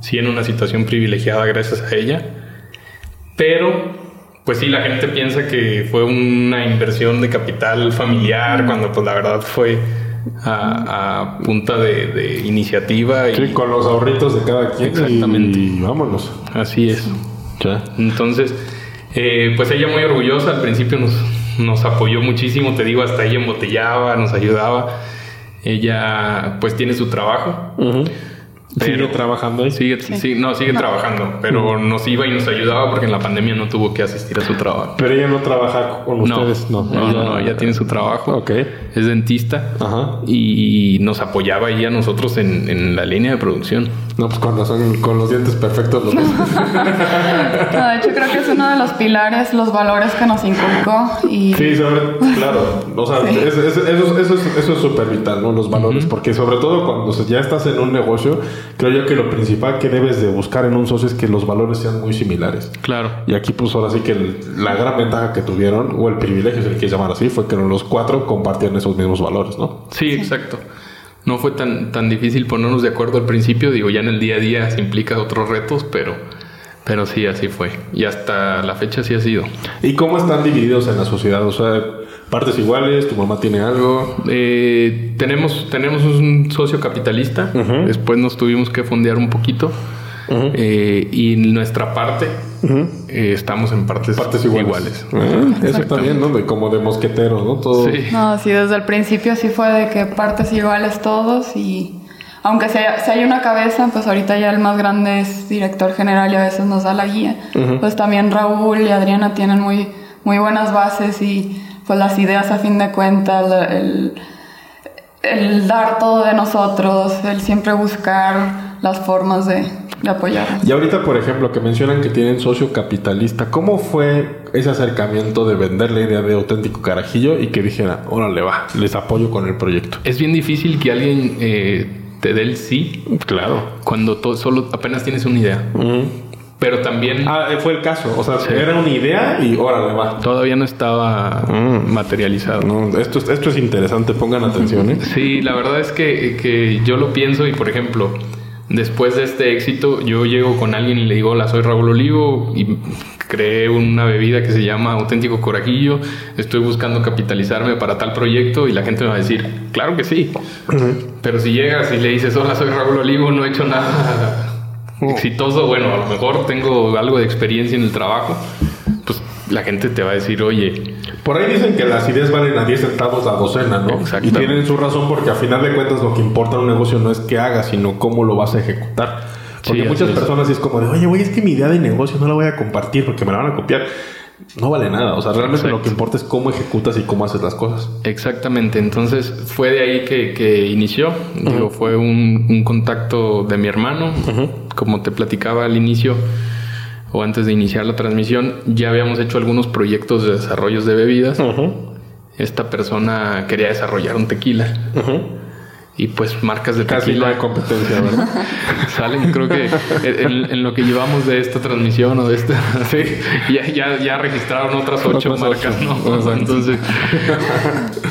sí en una situación privilegiada gracias a ella pero, pues sí, la gente piensa que fue una inversión de capital familiar, cuando pues la verdad fue a, punta de, iniciativa. Y, sí, con los ahorritos de cada quien. Exactamente. Y vámonos. Así es. Entonces, eh, pues ella muy orgullosa, al principio nos, nos apoyó muchísimo, te digo, hasta ella embotellaba, nos ayudaba. Ella pues tiene su trabajo. ¿Sigue trabajando ahí? Sigue, sí. no, sigue trabajando, pero nos iba y nos ayudaba porque en la pandemia no tuvo que asistir a su trabajo. Pero ella no trabaja con ustedes, no. No, no, no, ella tiene su trabajo. Ok. Es dentista. Ajá. Y nos apoyaba ahí a nosotros en, en la línea de producción. No, pues cuando son con los dientes perfectos los dos. no, de hecho creo que es uno de los pilares, los valores que nos inculcó. Y... Sí, sobre, claro. O sea, eso, es súper vital, ¿no? Los valores. Porque sobre todo cuando ya estás en un negocio, creo yo que lo principal que debes de buscar en un socio es que los valores sean muy similares. Claro. Y aquí pues ahora sí que la gran ventaja que tuvieron, o el privilegio, si le quieres llamar así, fue que los cuatro compartían esos mismos valores, ¿no? Sí, exacto no fue tan, tan difícil ponernos de acuerdo al principio. Digo, ya en el día a día se implica otros retos, pero, pero sí, así fue. Y hasta la fecha sí ha sido. ¿Y cómo están divididos en la sociedad? O sea, partes iguales, tu mamá tiene algo. Eh, tenemos, tenemos un socio capitalista. Después nos tuvimos que fondear un poquito. Eh, y en nuestra parte eh, estamos en partes, iguales. Ah, eso también, ¿no? como de mosqueteros, ¿no? Todo... Sí. No, sí, desde el principio sí fue de que partes iguales todos y aunque si hay una cabeza, pues ahorita ya el más grande es director general y a veces nos da la guía. Pues también Raúl y Adriana tienen muy, muy buenas bases y pues las ideas a fin de cuentas, el, el dar todo de nosotros, el siempre buscar las formas de, apoyar. Y ahorita, por ejemplo, que mencionan que tienen socio capitalista, ¿cómo fue ese acercamiento de vender la idea de auténtico carajillo y que dijera, órale, va, les apoyo con el proyecto? Es bien difícil que alguien eh, te dé el sí. Claro. Cuando todo, solo apenas tienes una idea. Pero también. Ah, eh, fue el caso. O sea, era una idea y órale, va. Todavía no estaba mm. materializado. No, esto, esto es interesante, pongan atención. ¿eh? Sí, la verdad es que, que yo lo pienso y, por ejemplo, Después de este éxito, yo llego con alguien y le digo, hola, soy Raúl Olivo y creé una bebida que se llama Auténtico Corajillo, estoy buscando capitalizarme para tal proyecto y la gente me va a decir, claro que sí. Pero si llegas y le dices, hola, soy Raúl Olivo, no he hecho nada. Exitoso, bueno, a lo mejor tengo algo de experiencia en el trabajo, pues la gente te va a decir, oye, por ahí dicen que las ideas valen a 10 centavos la docena, ¿no? Y tienen su razón porque a final de cuentas lo que importa en un negocio no es qué hagas, sino cómo lo vas a ejecutar. Porque muchas personas es como de, oye, güey, es que mi idea de negocio no la voy a compartir porque me la van a copiar. No vale nada. O sea, realmente lo que importa es cómo ejecutas y cómo haces las cosas. Exactamente. Entonces fue de ahí que, inició. Digo, fue un, contacto de mi hermano. Como te platicaba al inicio o antes de iniciar la transmisión, ya habíamos hecho algunos proyectos de desarrollos de bebidas. Esta persona quería desarrollar un tequila. Y pues marcas de Casi tequila. de competencia, ¿verdad? Salen, creo que en, lo que llevamos de esta transmisión o de esta, sí, ya, ya, registraron otras ocho marcas, ¿no? entonces,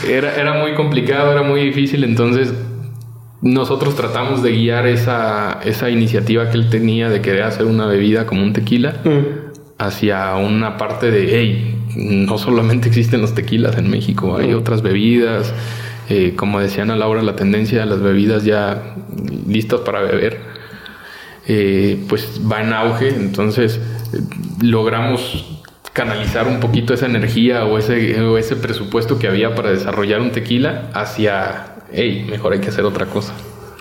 era, era muy complicado, era muy difícil. Entonces, nosotros tratamos de guiar esa, esa iniciativa que él tenía de querer hacer una bebida como un tequila mm. hacia una parte de, hey, no solamente existen los tequilas en México, hay mm. otras bebidas. Eh, como decían a Laura, la tendencia de las bebidas ya listas para beber, eh, pues va en auge. Entonces eh, logramos canalizar un poquito esa energía o ese, presupuesto que había para desarrollar un tequila hacia hey, mejor hay que hacer otra cosa.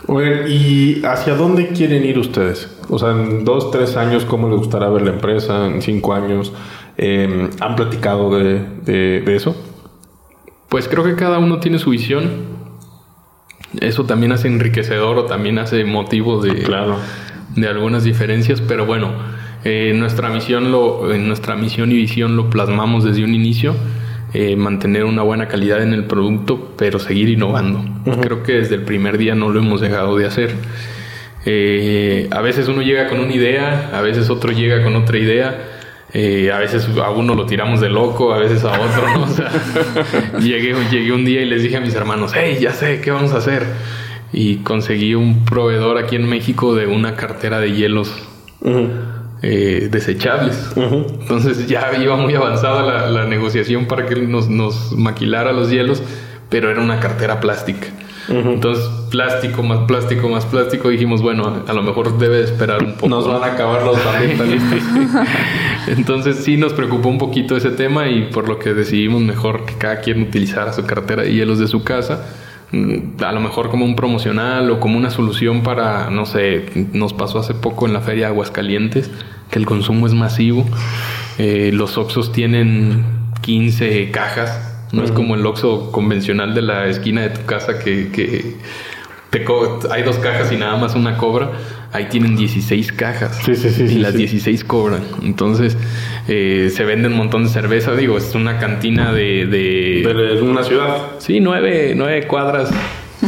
Oye, ¿y hacia dónde quieren ir ustedes? O sea, en dos, tres años, ¿cómo les gustará ver la empresa? En cinco años, em, ¿han platicado de, eso? Pues creo que cada uno tiene su visión. Eso también hace enriquecedor o también hace motivo de, claro. de algunas diferencias, pero bueno, eh, nuestra misión lo, en nuestra misión y visión lo plasmamos desde un inicio eh, mantener una buena calidad en el producto, pero seguir innovando. Creo que desde el primer día no lo hemos dejado de hacer. Eh, a veces uno llega con una idea, a veces otro llega con otra idea. Eh, a veces a uno lo tiramos de loco, a veces a otro, ¿no? O sea, llegué, llegué un día y les dije a mis hermanos, hey, ya sé, ¿qué vamos a hacer? Y conseguí un proveedor aquí en México de una cartera de hielos eh, desechables. Entonces ya iba muy avanzada la, negociación para que nos, nos, maquilara los hielos, pero era una cartera plástica. Entonces, plástico más plástico más plástico, dijimos, bueno, a lo mejor debe esperar un poco. Nos van a acabar los ambientalistas. Entonces, sí nos preocupó un poquito ese tema y por lo que decidimos mejor que cada quien utilizara su cartera de hielos de su casa mm, a lo mejor como un promocional o como una solución para, no sé, nos pasó hace poco en la feria Aguascalientes, que el consumo es masivo. Eh, los Oxos tienen 15 cajas, no es como el Oxo convencional de la esquina de tu casa que, que hay dos cajas y nada más una cobra. Ahí tienen 16 cajas. Sí, sí, sí. Y las 16 cobran. Entonces, eh, se venden un montón de cerveza. Digo, es una cantina de... De, una ciudad. Sí, nueve, nueve cuadras.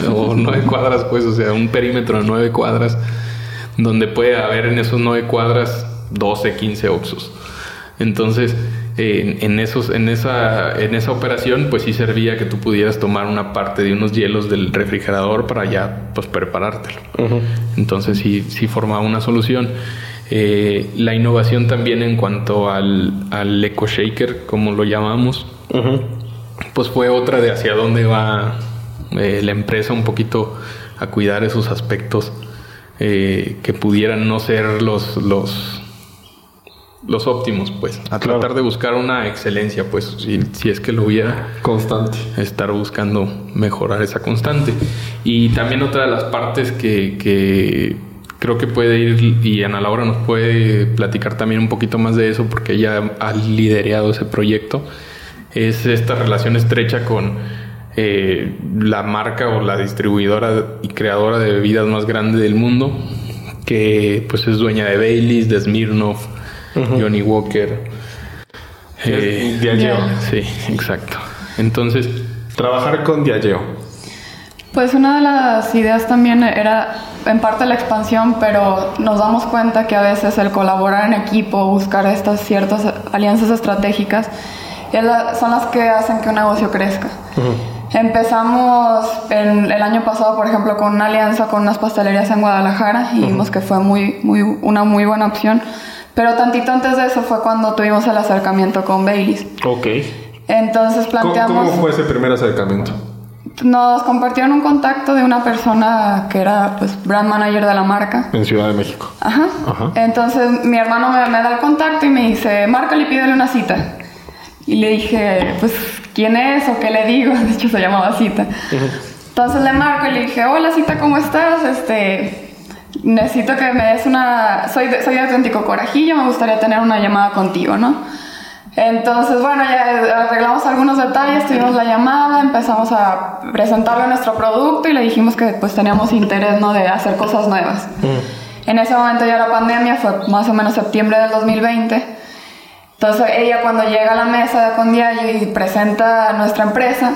o nueve cuadras, pues. O sea, un perímetro de nueve cuadras. Donde puede haber en esos nueve cuadras 12, 15 oxos. Entonces, en, esos, en, esa, en esa operación, pues sí servía que tú pudieras tomar una parte de unos hielos del refrigerador para ya pues preparártelo. Entonces sí, sí formaba una solución. Eh, la innovación también en cuanto al, al eco shaker, como lo llamamos, pues fue otra de hacia dónde va eh, la empresa un poquito a cuidar esos aspectos eh, que pudieran no ser los, los los óptimos, pues. A tratar de buscar una excelencia, pues, si, es que lo hubiera. Constante. Estar buscando mejorar esa constante. Y también otra de las partes que, creo que puede ir, y Ana Laura nos puede platicar también un poquito más de eso, porque ella ha liderado ese proyecto, es esta relación estrecha con eh, la marca o la distribuidora y creadora de bebidas más grande del mundo, que pues es dueña de Baileys, de Smirnoff, Johnny Walker. Eh, Diageo. Sí, exacto. Entonces. Trabajar con Diageo. Pues una de las ideas también era en parte la expansión, pero nos damos cuenta que a veces el colaborar en equipo, buscar estas ciertas alianzas estratégicas, son las que hacen que un negocio crezca. Empezamos en, el año pasado, por ejemplo, con una alianza con unas pastelerías en Guadalajara y vimos que fue muy, muy, una muy buena opción pero tantito antes de eso fue cuando tuvimos el acercamiento con Baileys. Ok. Entonces planteamos... ¿Cómo, fue ese primer acercamiento? Nos compartieron un contacto de una persona que era pues brand manager de la marca. En Ciudad de México. Ajá. Ajá. Entonces mi hermano me, da el contacto y me dice, márcale y pídele una cita. Y le dije, pues, ¿quién es o qué le digo? De hecho se llamaba cita. Entonces le marco y le dije, hola cita, ¿cómo estás? Este, necesito que me des una... Soy de, soy de auténtico corajillo, me gustaría tener una llamada contigo, ¿no? Entonces, bueno, ya arreglamos algunos detalles, tuvimos la llamada, empezamos a presentarle nuestro producto y le dijimos que pues teníamos interés, ¿no? De hacer cosas nuevas. Mm. En ese momento ya la pandemia fue más o menos septiembre del 2020. Entonces ella cuando llega a la mesa con Diageo y presenta nuestra empresa,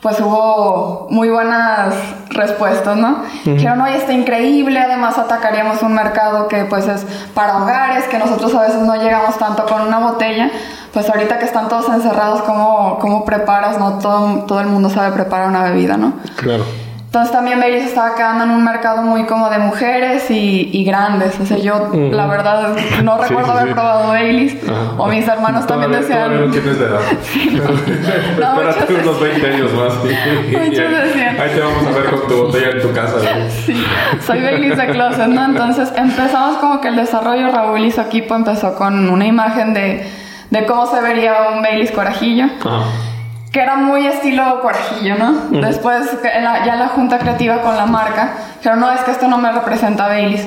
pues hubo muy buenas respuestas, ¿no? Dijeron, oye, está increíble, además atacaríamos un mercado que pues es para hogares, que nosotros a veces no llegamos tanto con una botella, pues ahorita que están todos encerrados, ¿cómo, cómo preparas? No todo, todo el mundo sabe preparar una bebida, ¿no? Claro. Entonces también Baileys estaba quedando en un mercado muy como de mujeres y, y grandes. O sea, yo la verdad no recuerdo haber probado Baileys. O mis hermanos también decían... no tienes de edad. no, Espérate unos 20 años más. muchos decían... Ahí te vamos a ver con tu botella en tu casa. sí, soy Baileys de closet, ¿no? Entonces empezamos como que el desarrollo, Raúl y su equipo empezó con una imagen de, de cómo se vería un Baileys corajillo. Ajá que era muy estilo corajillo, ¿no? Después, ya la junta creativa con la marca, pero no, es que esto no me representa a Baileys.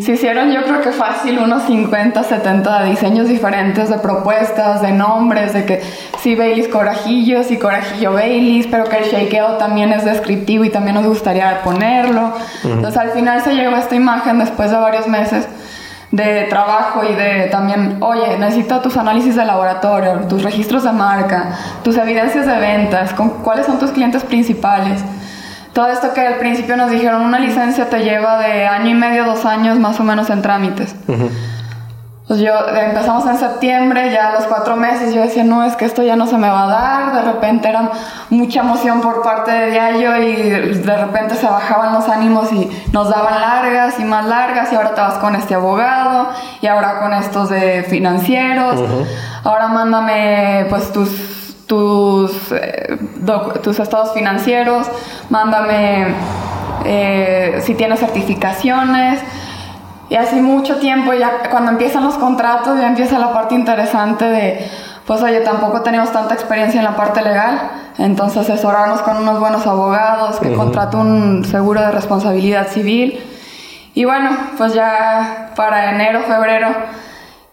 Se hicieron yo creo que fácil unos 50, 70 diseños diferentes de propuestas, de nombres, de que sí Baileys Corajillos y Corajillo Baileys, pero que el shakeo también es descriptivo y también nos gustaría ponerlo. Entonces al final se llegó a esta imagen después de varios meses de trabajo y de también, oye, necesito tus análisis de laboratorio, tus registros de marca, tus evidencias de ventas, con, cuáles son tus clientes principales. Todo esto que al principio nos dijeron, una licencia te lleva de año y medio, dos años más o menos en trámites. Pues yo empezamos en septiembre, ya a los cuatro meses yo decía, no, es que esto ya no se me va a dar, de repente era mucha emoción por parte de Diallo y de repente se bajaban los ánimos y nos daban largas y más largas y ahora te vas con este abogado y ahora con estos de financieros, ahora mándame pues tus, tus, eh, tus estados financieros, mándame eh, si tienes certificaciones. Y así mucho tiempo, ya cuando empiezan los contratos, ya empieza la parte interesante de, pues oye, tampoco teníamos tanta experiencia en la parte legal, entonces asesorarnos con unos buenos abogados, que contrató un seguro de responsabilidad civil. Y bueno, pues ya para enero, febrero,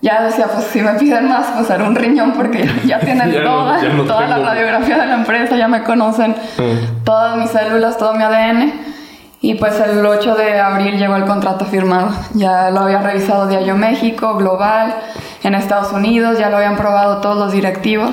ya decía, pues si me piden más, pues haré un riñón porque ya tienen toda, toda la radiografía de la empresa, ya me conocen todas mis células, todo mi ADN. Y pues el 8 de abril llegó el contrato firmado. Ya lo había revisado Diario México, Global, en Estados Unidos, ya lo habían probado todos los directivos.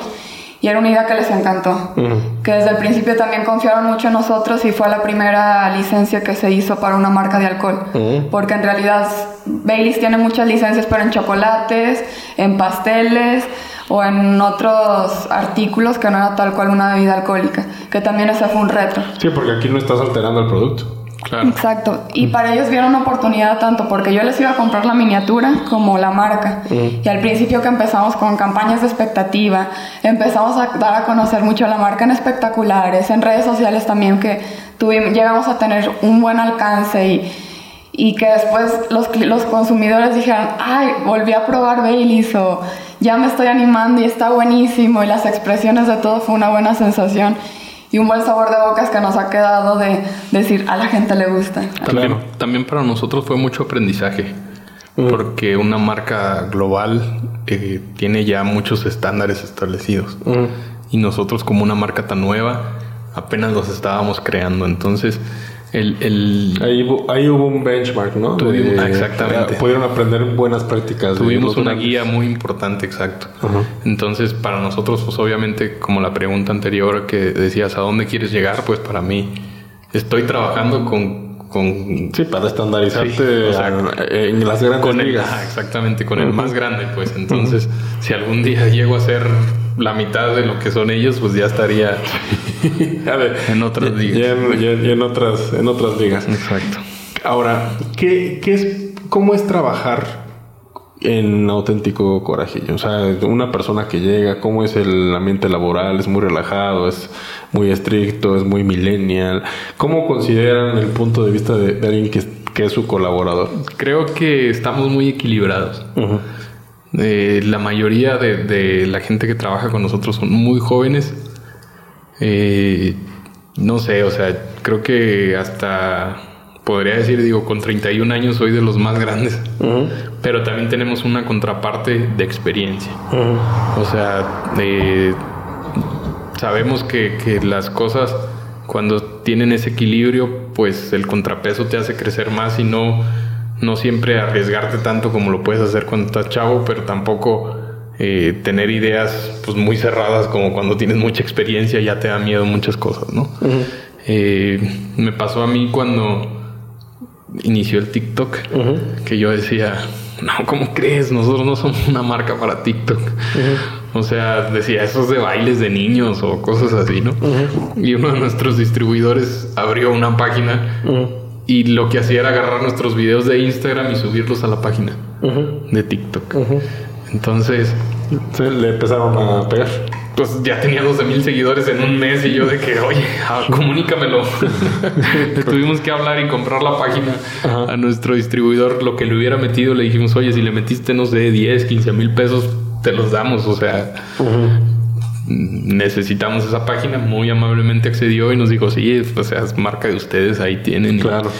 Y era una idea que les encantó. Que desde el principio también confiaron mucho en nosotros y fue la primera licencia que se hizo para una marca de alcohol. Porque en realidad Baileys tiene muchas licencias, pero en chocolates, en pasteles o en otros artículos que no era tal cual una bebida alcohólica. Que también ese fue un reto. Sí, porque aquí no estás alterando el producto. Exacto. Y para ellos vieron una oportunidad tanto porque yo les iba a comprar la miniatura como la marca. Y al principio que empezamos con campañas de expectativa, empezamos a dar a conocer mucho la marca en espectaculares, en redes sociales también que tuvimos, llegamos a tener un buen alcance y, y que después los, los consumidores dijeran, ay, volví a probar Baileys o ya me estoy animando y está buenísimo y las expresiones de todo fue una buena sensación y un buen sabor de boca es que nos ha quedado de decir a la gente le gusta. También, también para nosotros fue mucho aprendizaje, mm. porque una marca global eh, tiene ya muchos estándares establecidos mm. y nosotros como una marca tan nueva apenas los estábamos creando, entonces el, el... Ahí, hubo, un benchmark, ¿no? exactamente. Pudieron aprender buenas prácticas. Tuvimos una guía muy importante, exacto. Entonces, para nosotros, pues obviamente, como la pregunta anterior que decías, ¿a dónde quieres llegar? Pues para mí, estoy trabajando con... con sí, para estandarizarte en, las grandes con exactamente, con el más grande, pues. Entonces, si algún día llego a ser la mitad de lo que son ellos, pues ya estaría en otras ligas. Ya, en, otras, en otras ligas. Exacto. Ahora, ¿qué, qué es, ¿cómo es trabajar en auténtico corajillo? O sea, una persona que llega, ¿cómo es el ambiente laboral? ¿Es muy relajado? ¿Es muy estricto? ¿Es muy millennial? ¿Cómo consideran el punto de vista de, alguien que, que, es su colaborador? Creo que estamos muy equilibrados. Eh, la mayoría de, la gente que trabaja con nosotros son muy jóvenes. Eh, no sé, o sea, creo que hasta podría decir, digo, con 31 años soy de los más grandes, pero también tenemos una contraparte de experiencia. O sea, sabemos que, que las cosas cuando tienen ese equilibrio, pues el contrapeso te hace crecer más y no no siempre arriesgarte tanto como lo puedes hacer cuando estás chavo, pero tampoco eh, tener ideas pues muy cerradas como cuando tienes mucha experiencia ya te da miedo muchas cosas, ¿no? Eh, me pasó a mí cuando inició el TikTok, que yo decía, no, ¿cómo crees? Nosotros no somos una marca para TikTok. O sea, decía, esos de bailes de niños o cosas así, ¿no? Y uno de nuestros distribuidores abrió una página y lo que hacía era agarrar nuestros videos de Instagram y subirlos a la página de TikTok. Entonces... le empezaron a pegar. Pues ya tenía 12 mil seguidores en un mes y yo de que, oye, ah, comunícamelo. le tuvimos que hablar y comprar la página a nuestro distribuidor. Lo que le hubiera metido, le dijimos, oye, si le metiste, no sé, 10, 15 mil pesos, te los damos. O sea, necesitamos esa página, muy amablemente accedió y nos dijo, sí, o sea, es marca de ustedes, ahí tienen. Claro.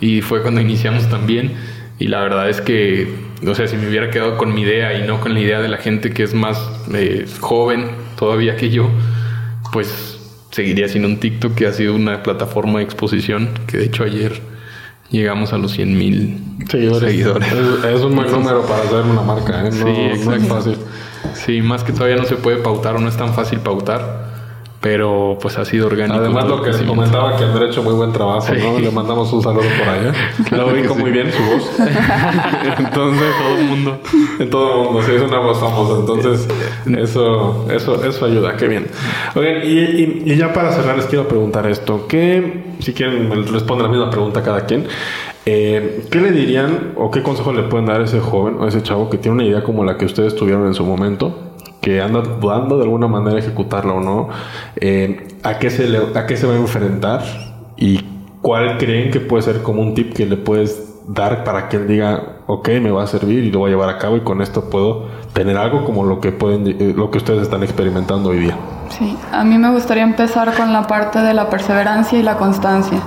Y, fue cuando iniciamos también. Y la verdad es que, o sea, si me hubiera quedado con mi idea y no con la idea de la gente que es más eh, joven todavía que yo, pues seguiría siendo un TikTok que ha sido una plataforma de exposición, que de hecho ayer llegamos a los 100 mil seguidores. Es, un buen número para hacer una marca, ¿eh? sí, es fácil. Sí, más que todavía no se puede pautar o no es tan fácil pautar. Pero pues ha sido orgánico. Además lo que se comentaba que han hecho muy buen trabajo, ¿no? Le mandamos un saludo por allá. Lo ubico muy bien su voz. Entonces, todo el mundo. En todo el mundo, sí, es una voz famosa. Entonces, eso, eso, eso ayuda, qué bien. Oigan, y, y, ya para cerrar les quiero preguntar esto. ¿Qué, si quieren, responde la misma pregunta cada quien. Eh, ¿Qué le dirían o qué consejo le pueden dar a ese joven o ese chavo que tiene una idea como la que ustedes tuvieron en su momento? que anda dudando de alguna manera ejecutarla o no, eh, ¿a, qué se ¿a qué se va a enfrentar? ¿Y cuál creen que puede ser como un tip que le puedes dar para que él diga, ok, me va a servir y lo voy a llevar a cabo y con esto puedo tener algo como lo que pueden eh, lo que ustedes están experimentando hoy día. Sí, a mí me gustaría empezar con la parte de la perseverancia y la constancia,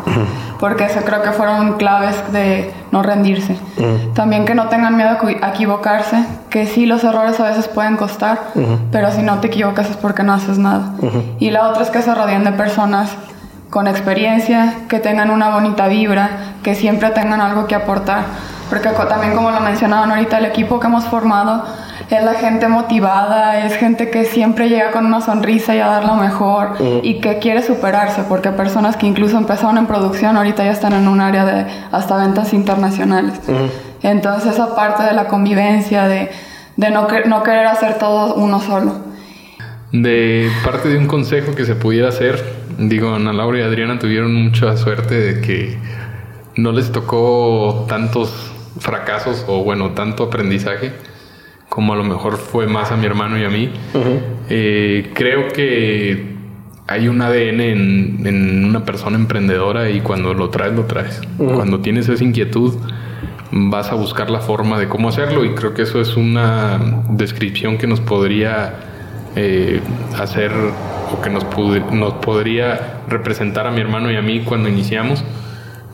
porque eso creo que fueron claves de no rendirse. También que no tengan miedo a equivocarse, que sí los errores a veces pueden costar, pero si no te equivocas es porque no haces nada. Y la otra es que se rodeen de personas con experiencia, que tengan una bonita vibra, que siempre tengan algo que aportar. Porque también como lo mencionaban ahorita, el equipo que hemos formado es la gente motivada, es gente que siempre llega con una sonrisa y a dar lo mejor y que quiere superarse, porque personas que incluso empezaron en producción ahorita ya están en un área de hasta ventas internacionales. Entonces esa parte de la convivencia, de, de no, no querer hacer todo uno solo. De parte de un consejo que se pudiera hacer, digo, Ana Laura y Adriana tuvieron mucha suerte de que no les tocó tantos fracasos o bueno, tanto aprendizaje como a lo mejor fue más a mi hermano y a mí. Eh, creo que hay un ADN en, una persona emprendedora y cuando lo traes, lo traes. Cuando tienes esa inquietud, vas a buscar la forma de cómo hacerlo y creo que eso es una descripción que nos podría eh, hacer o que nos, nos podría representar a mi hermano y a mí cuando iniciamos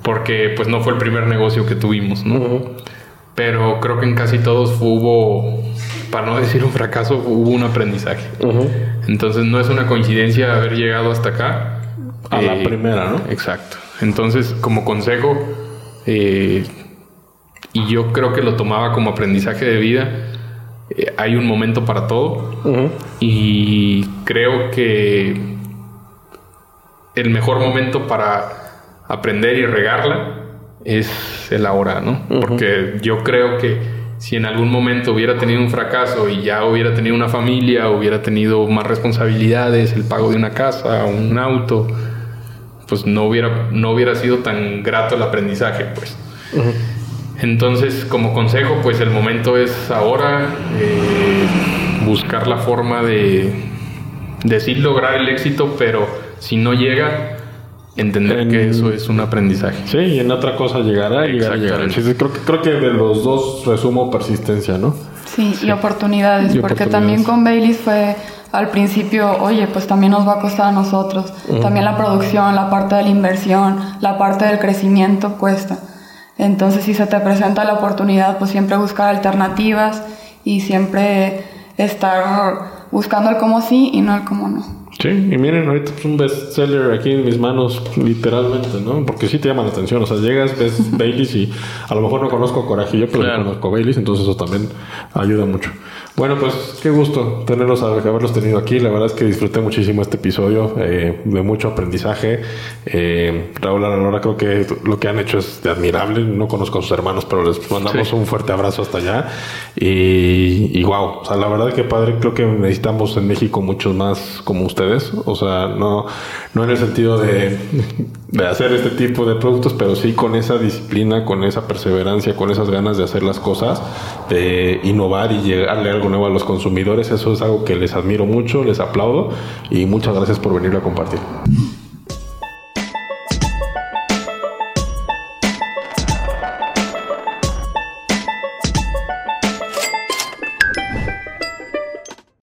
porque pues no fue el primer negocio que tuvimos, ¿no? Pero creo que en casi todos hubo, para no decir un fracaso, hubo un aprendizaje. Entonces no es una coincidencia haber llegado hasta acá. A la eh, primera, ¿no? Exacto. Entonces, como consejo, eh, y yo creo que lo tomaba como aprendizaje de vida, eh, hay un momento para todo. Y creo que el mejor momento para aprender y regarla es el ahora, ¿no? Porque yo creo que si en algún momento hubiera tenido un fracaso y ya hubiera tenido una familia, hubiera tenido más responsabilidades, el pago de una casa, un auto, pues no hubiera, no hubiera sido tan grato el aprendizaje, pues. Entonces, como consejo, pues el momento es ahora, eh, buscar la forma de, de sí lograr el éxito, pero si no llega, entender que eso es un aprendizaje. Sí, y en otra cosa llegará y llegará. creo, que, creo que de los dos resumo persistencia, ¿no? Sí, y oportunidades, porque también con Baileys fue al principio, oye, pues también nos va a costar a nosotros. También la producción, la parte de la inversión, la parte del crecimiento cuesta. Entonces, si se te presenta la oportunidad, pues siempre buscar alternativas y siempre estar buscando el cómo sí y no el cómo no. Sí, y miren, ahorita es un bestseller aquí en mis manos, literalmente, ¿no? Porque sí te llama la atención. O sea, llegas, ves Baileys y a lo mejor no conozco Corajillo, pero conozco Baileys, entonces eso también ayuda mucho. Bueno, pues qué gusto tenerlos, haberlos tenido aquí. La verdad es que disfruté muchísimo este episodio, eh, de mucho aprendizaje. Eh, Raúl Aranora, creo que lo que han hecho es de admirable. No conozco a sus hermanos, pero les mandamos un fuerte abrazo hasta allá. Y, y wow, o sea, la verdad que padre, creo que necesitamos en México muchos más como ustedes. O sea, no, no en el sentido de, de hacer este tipo de productos, pero sí con esa disciplina, con esa perseverancia, con esas ganas de hacer las cosas, de innovar y llegarle algo nuevo a los consumidores. Eso es algo que les admiro mucho, les aplaudo y muchas gracias por venir a compartir.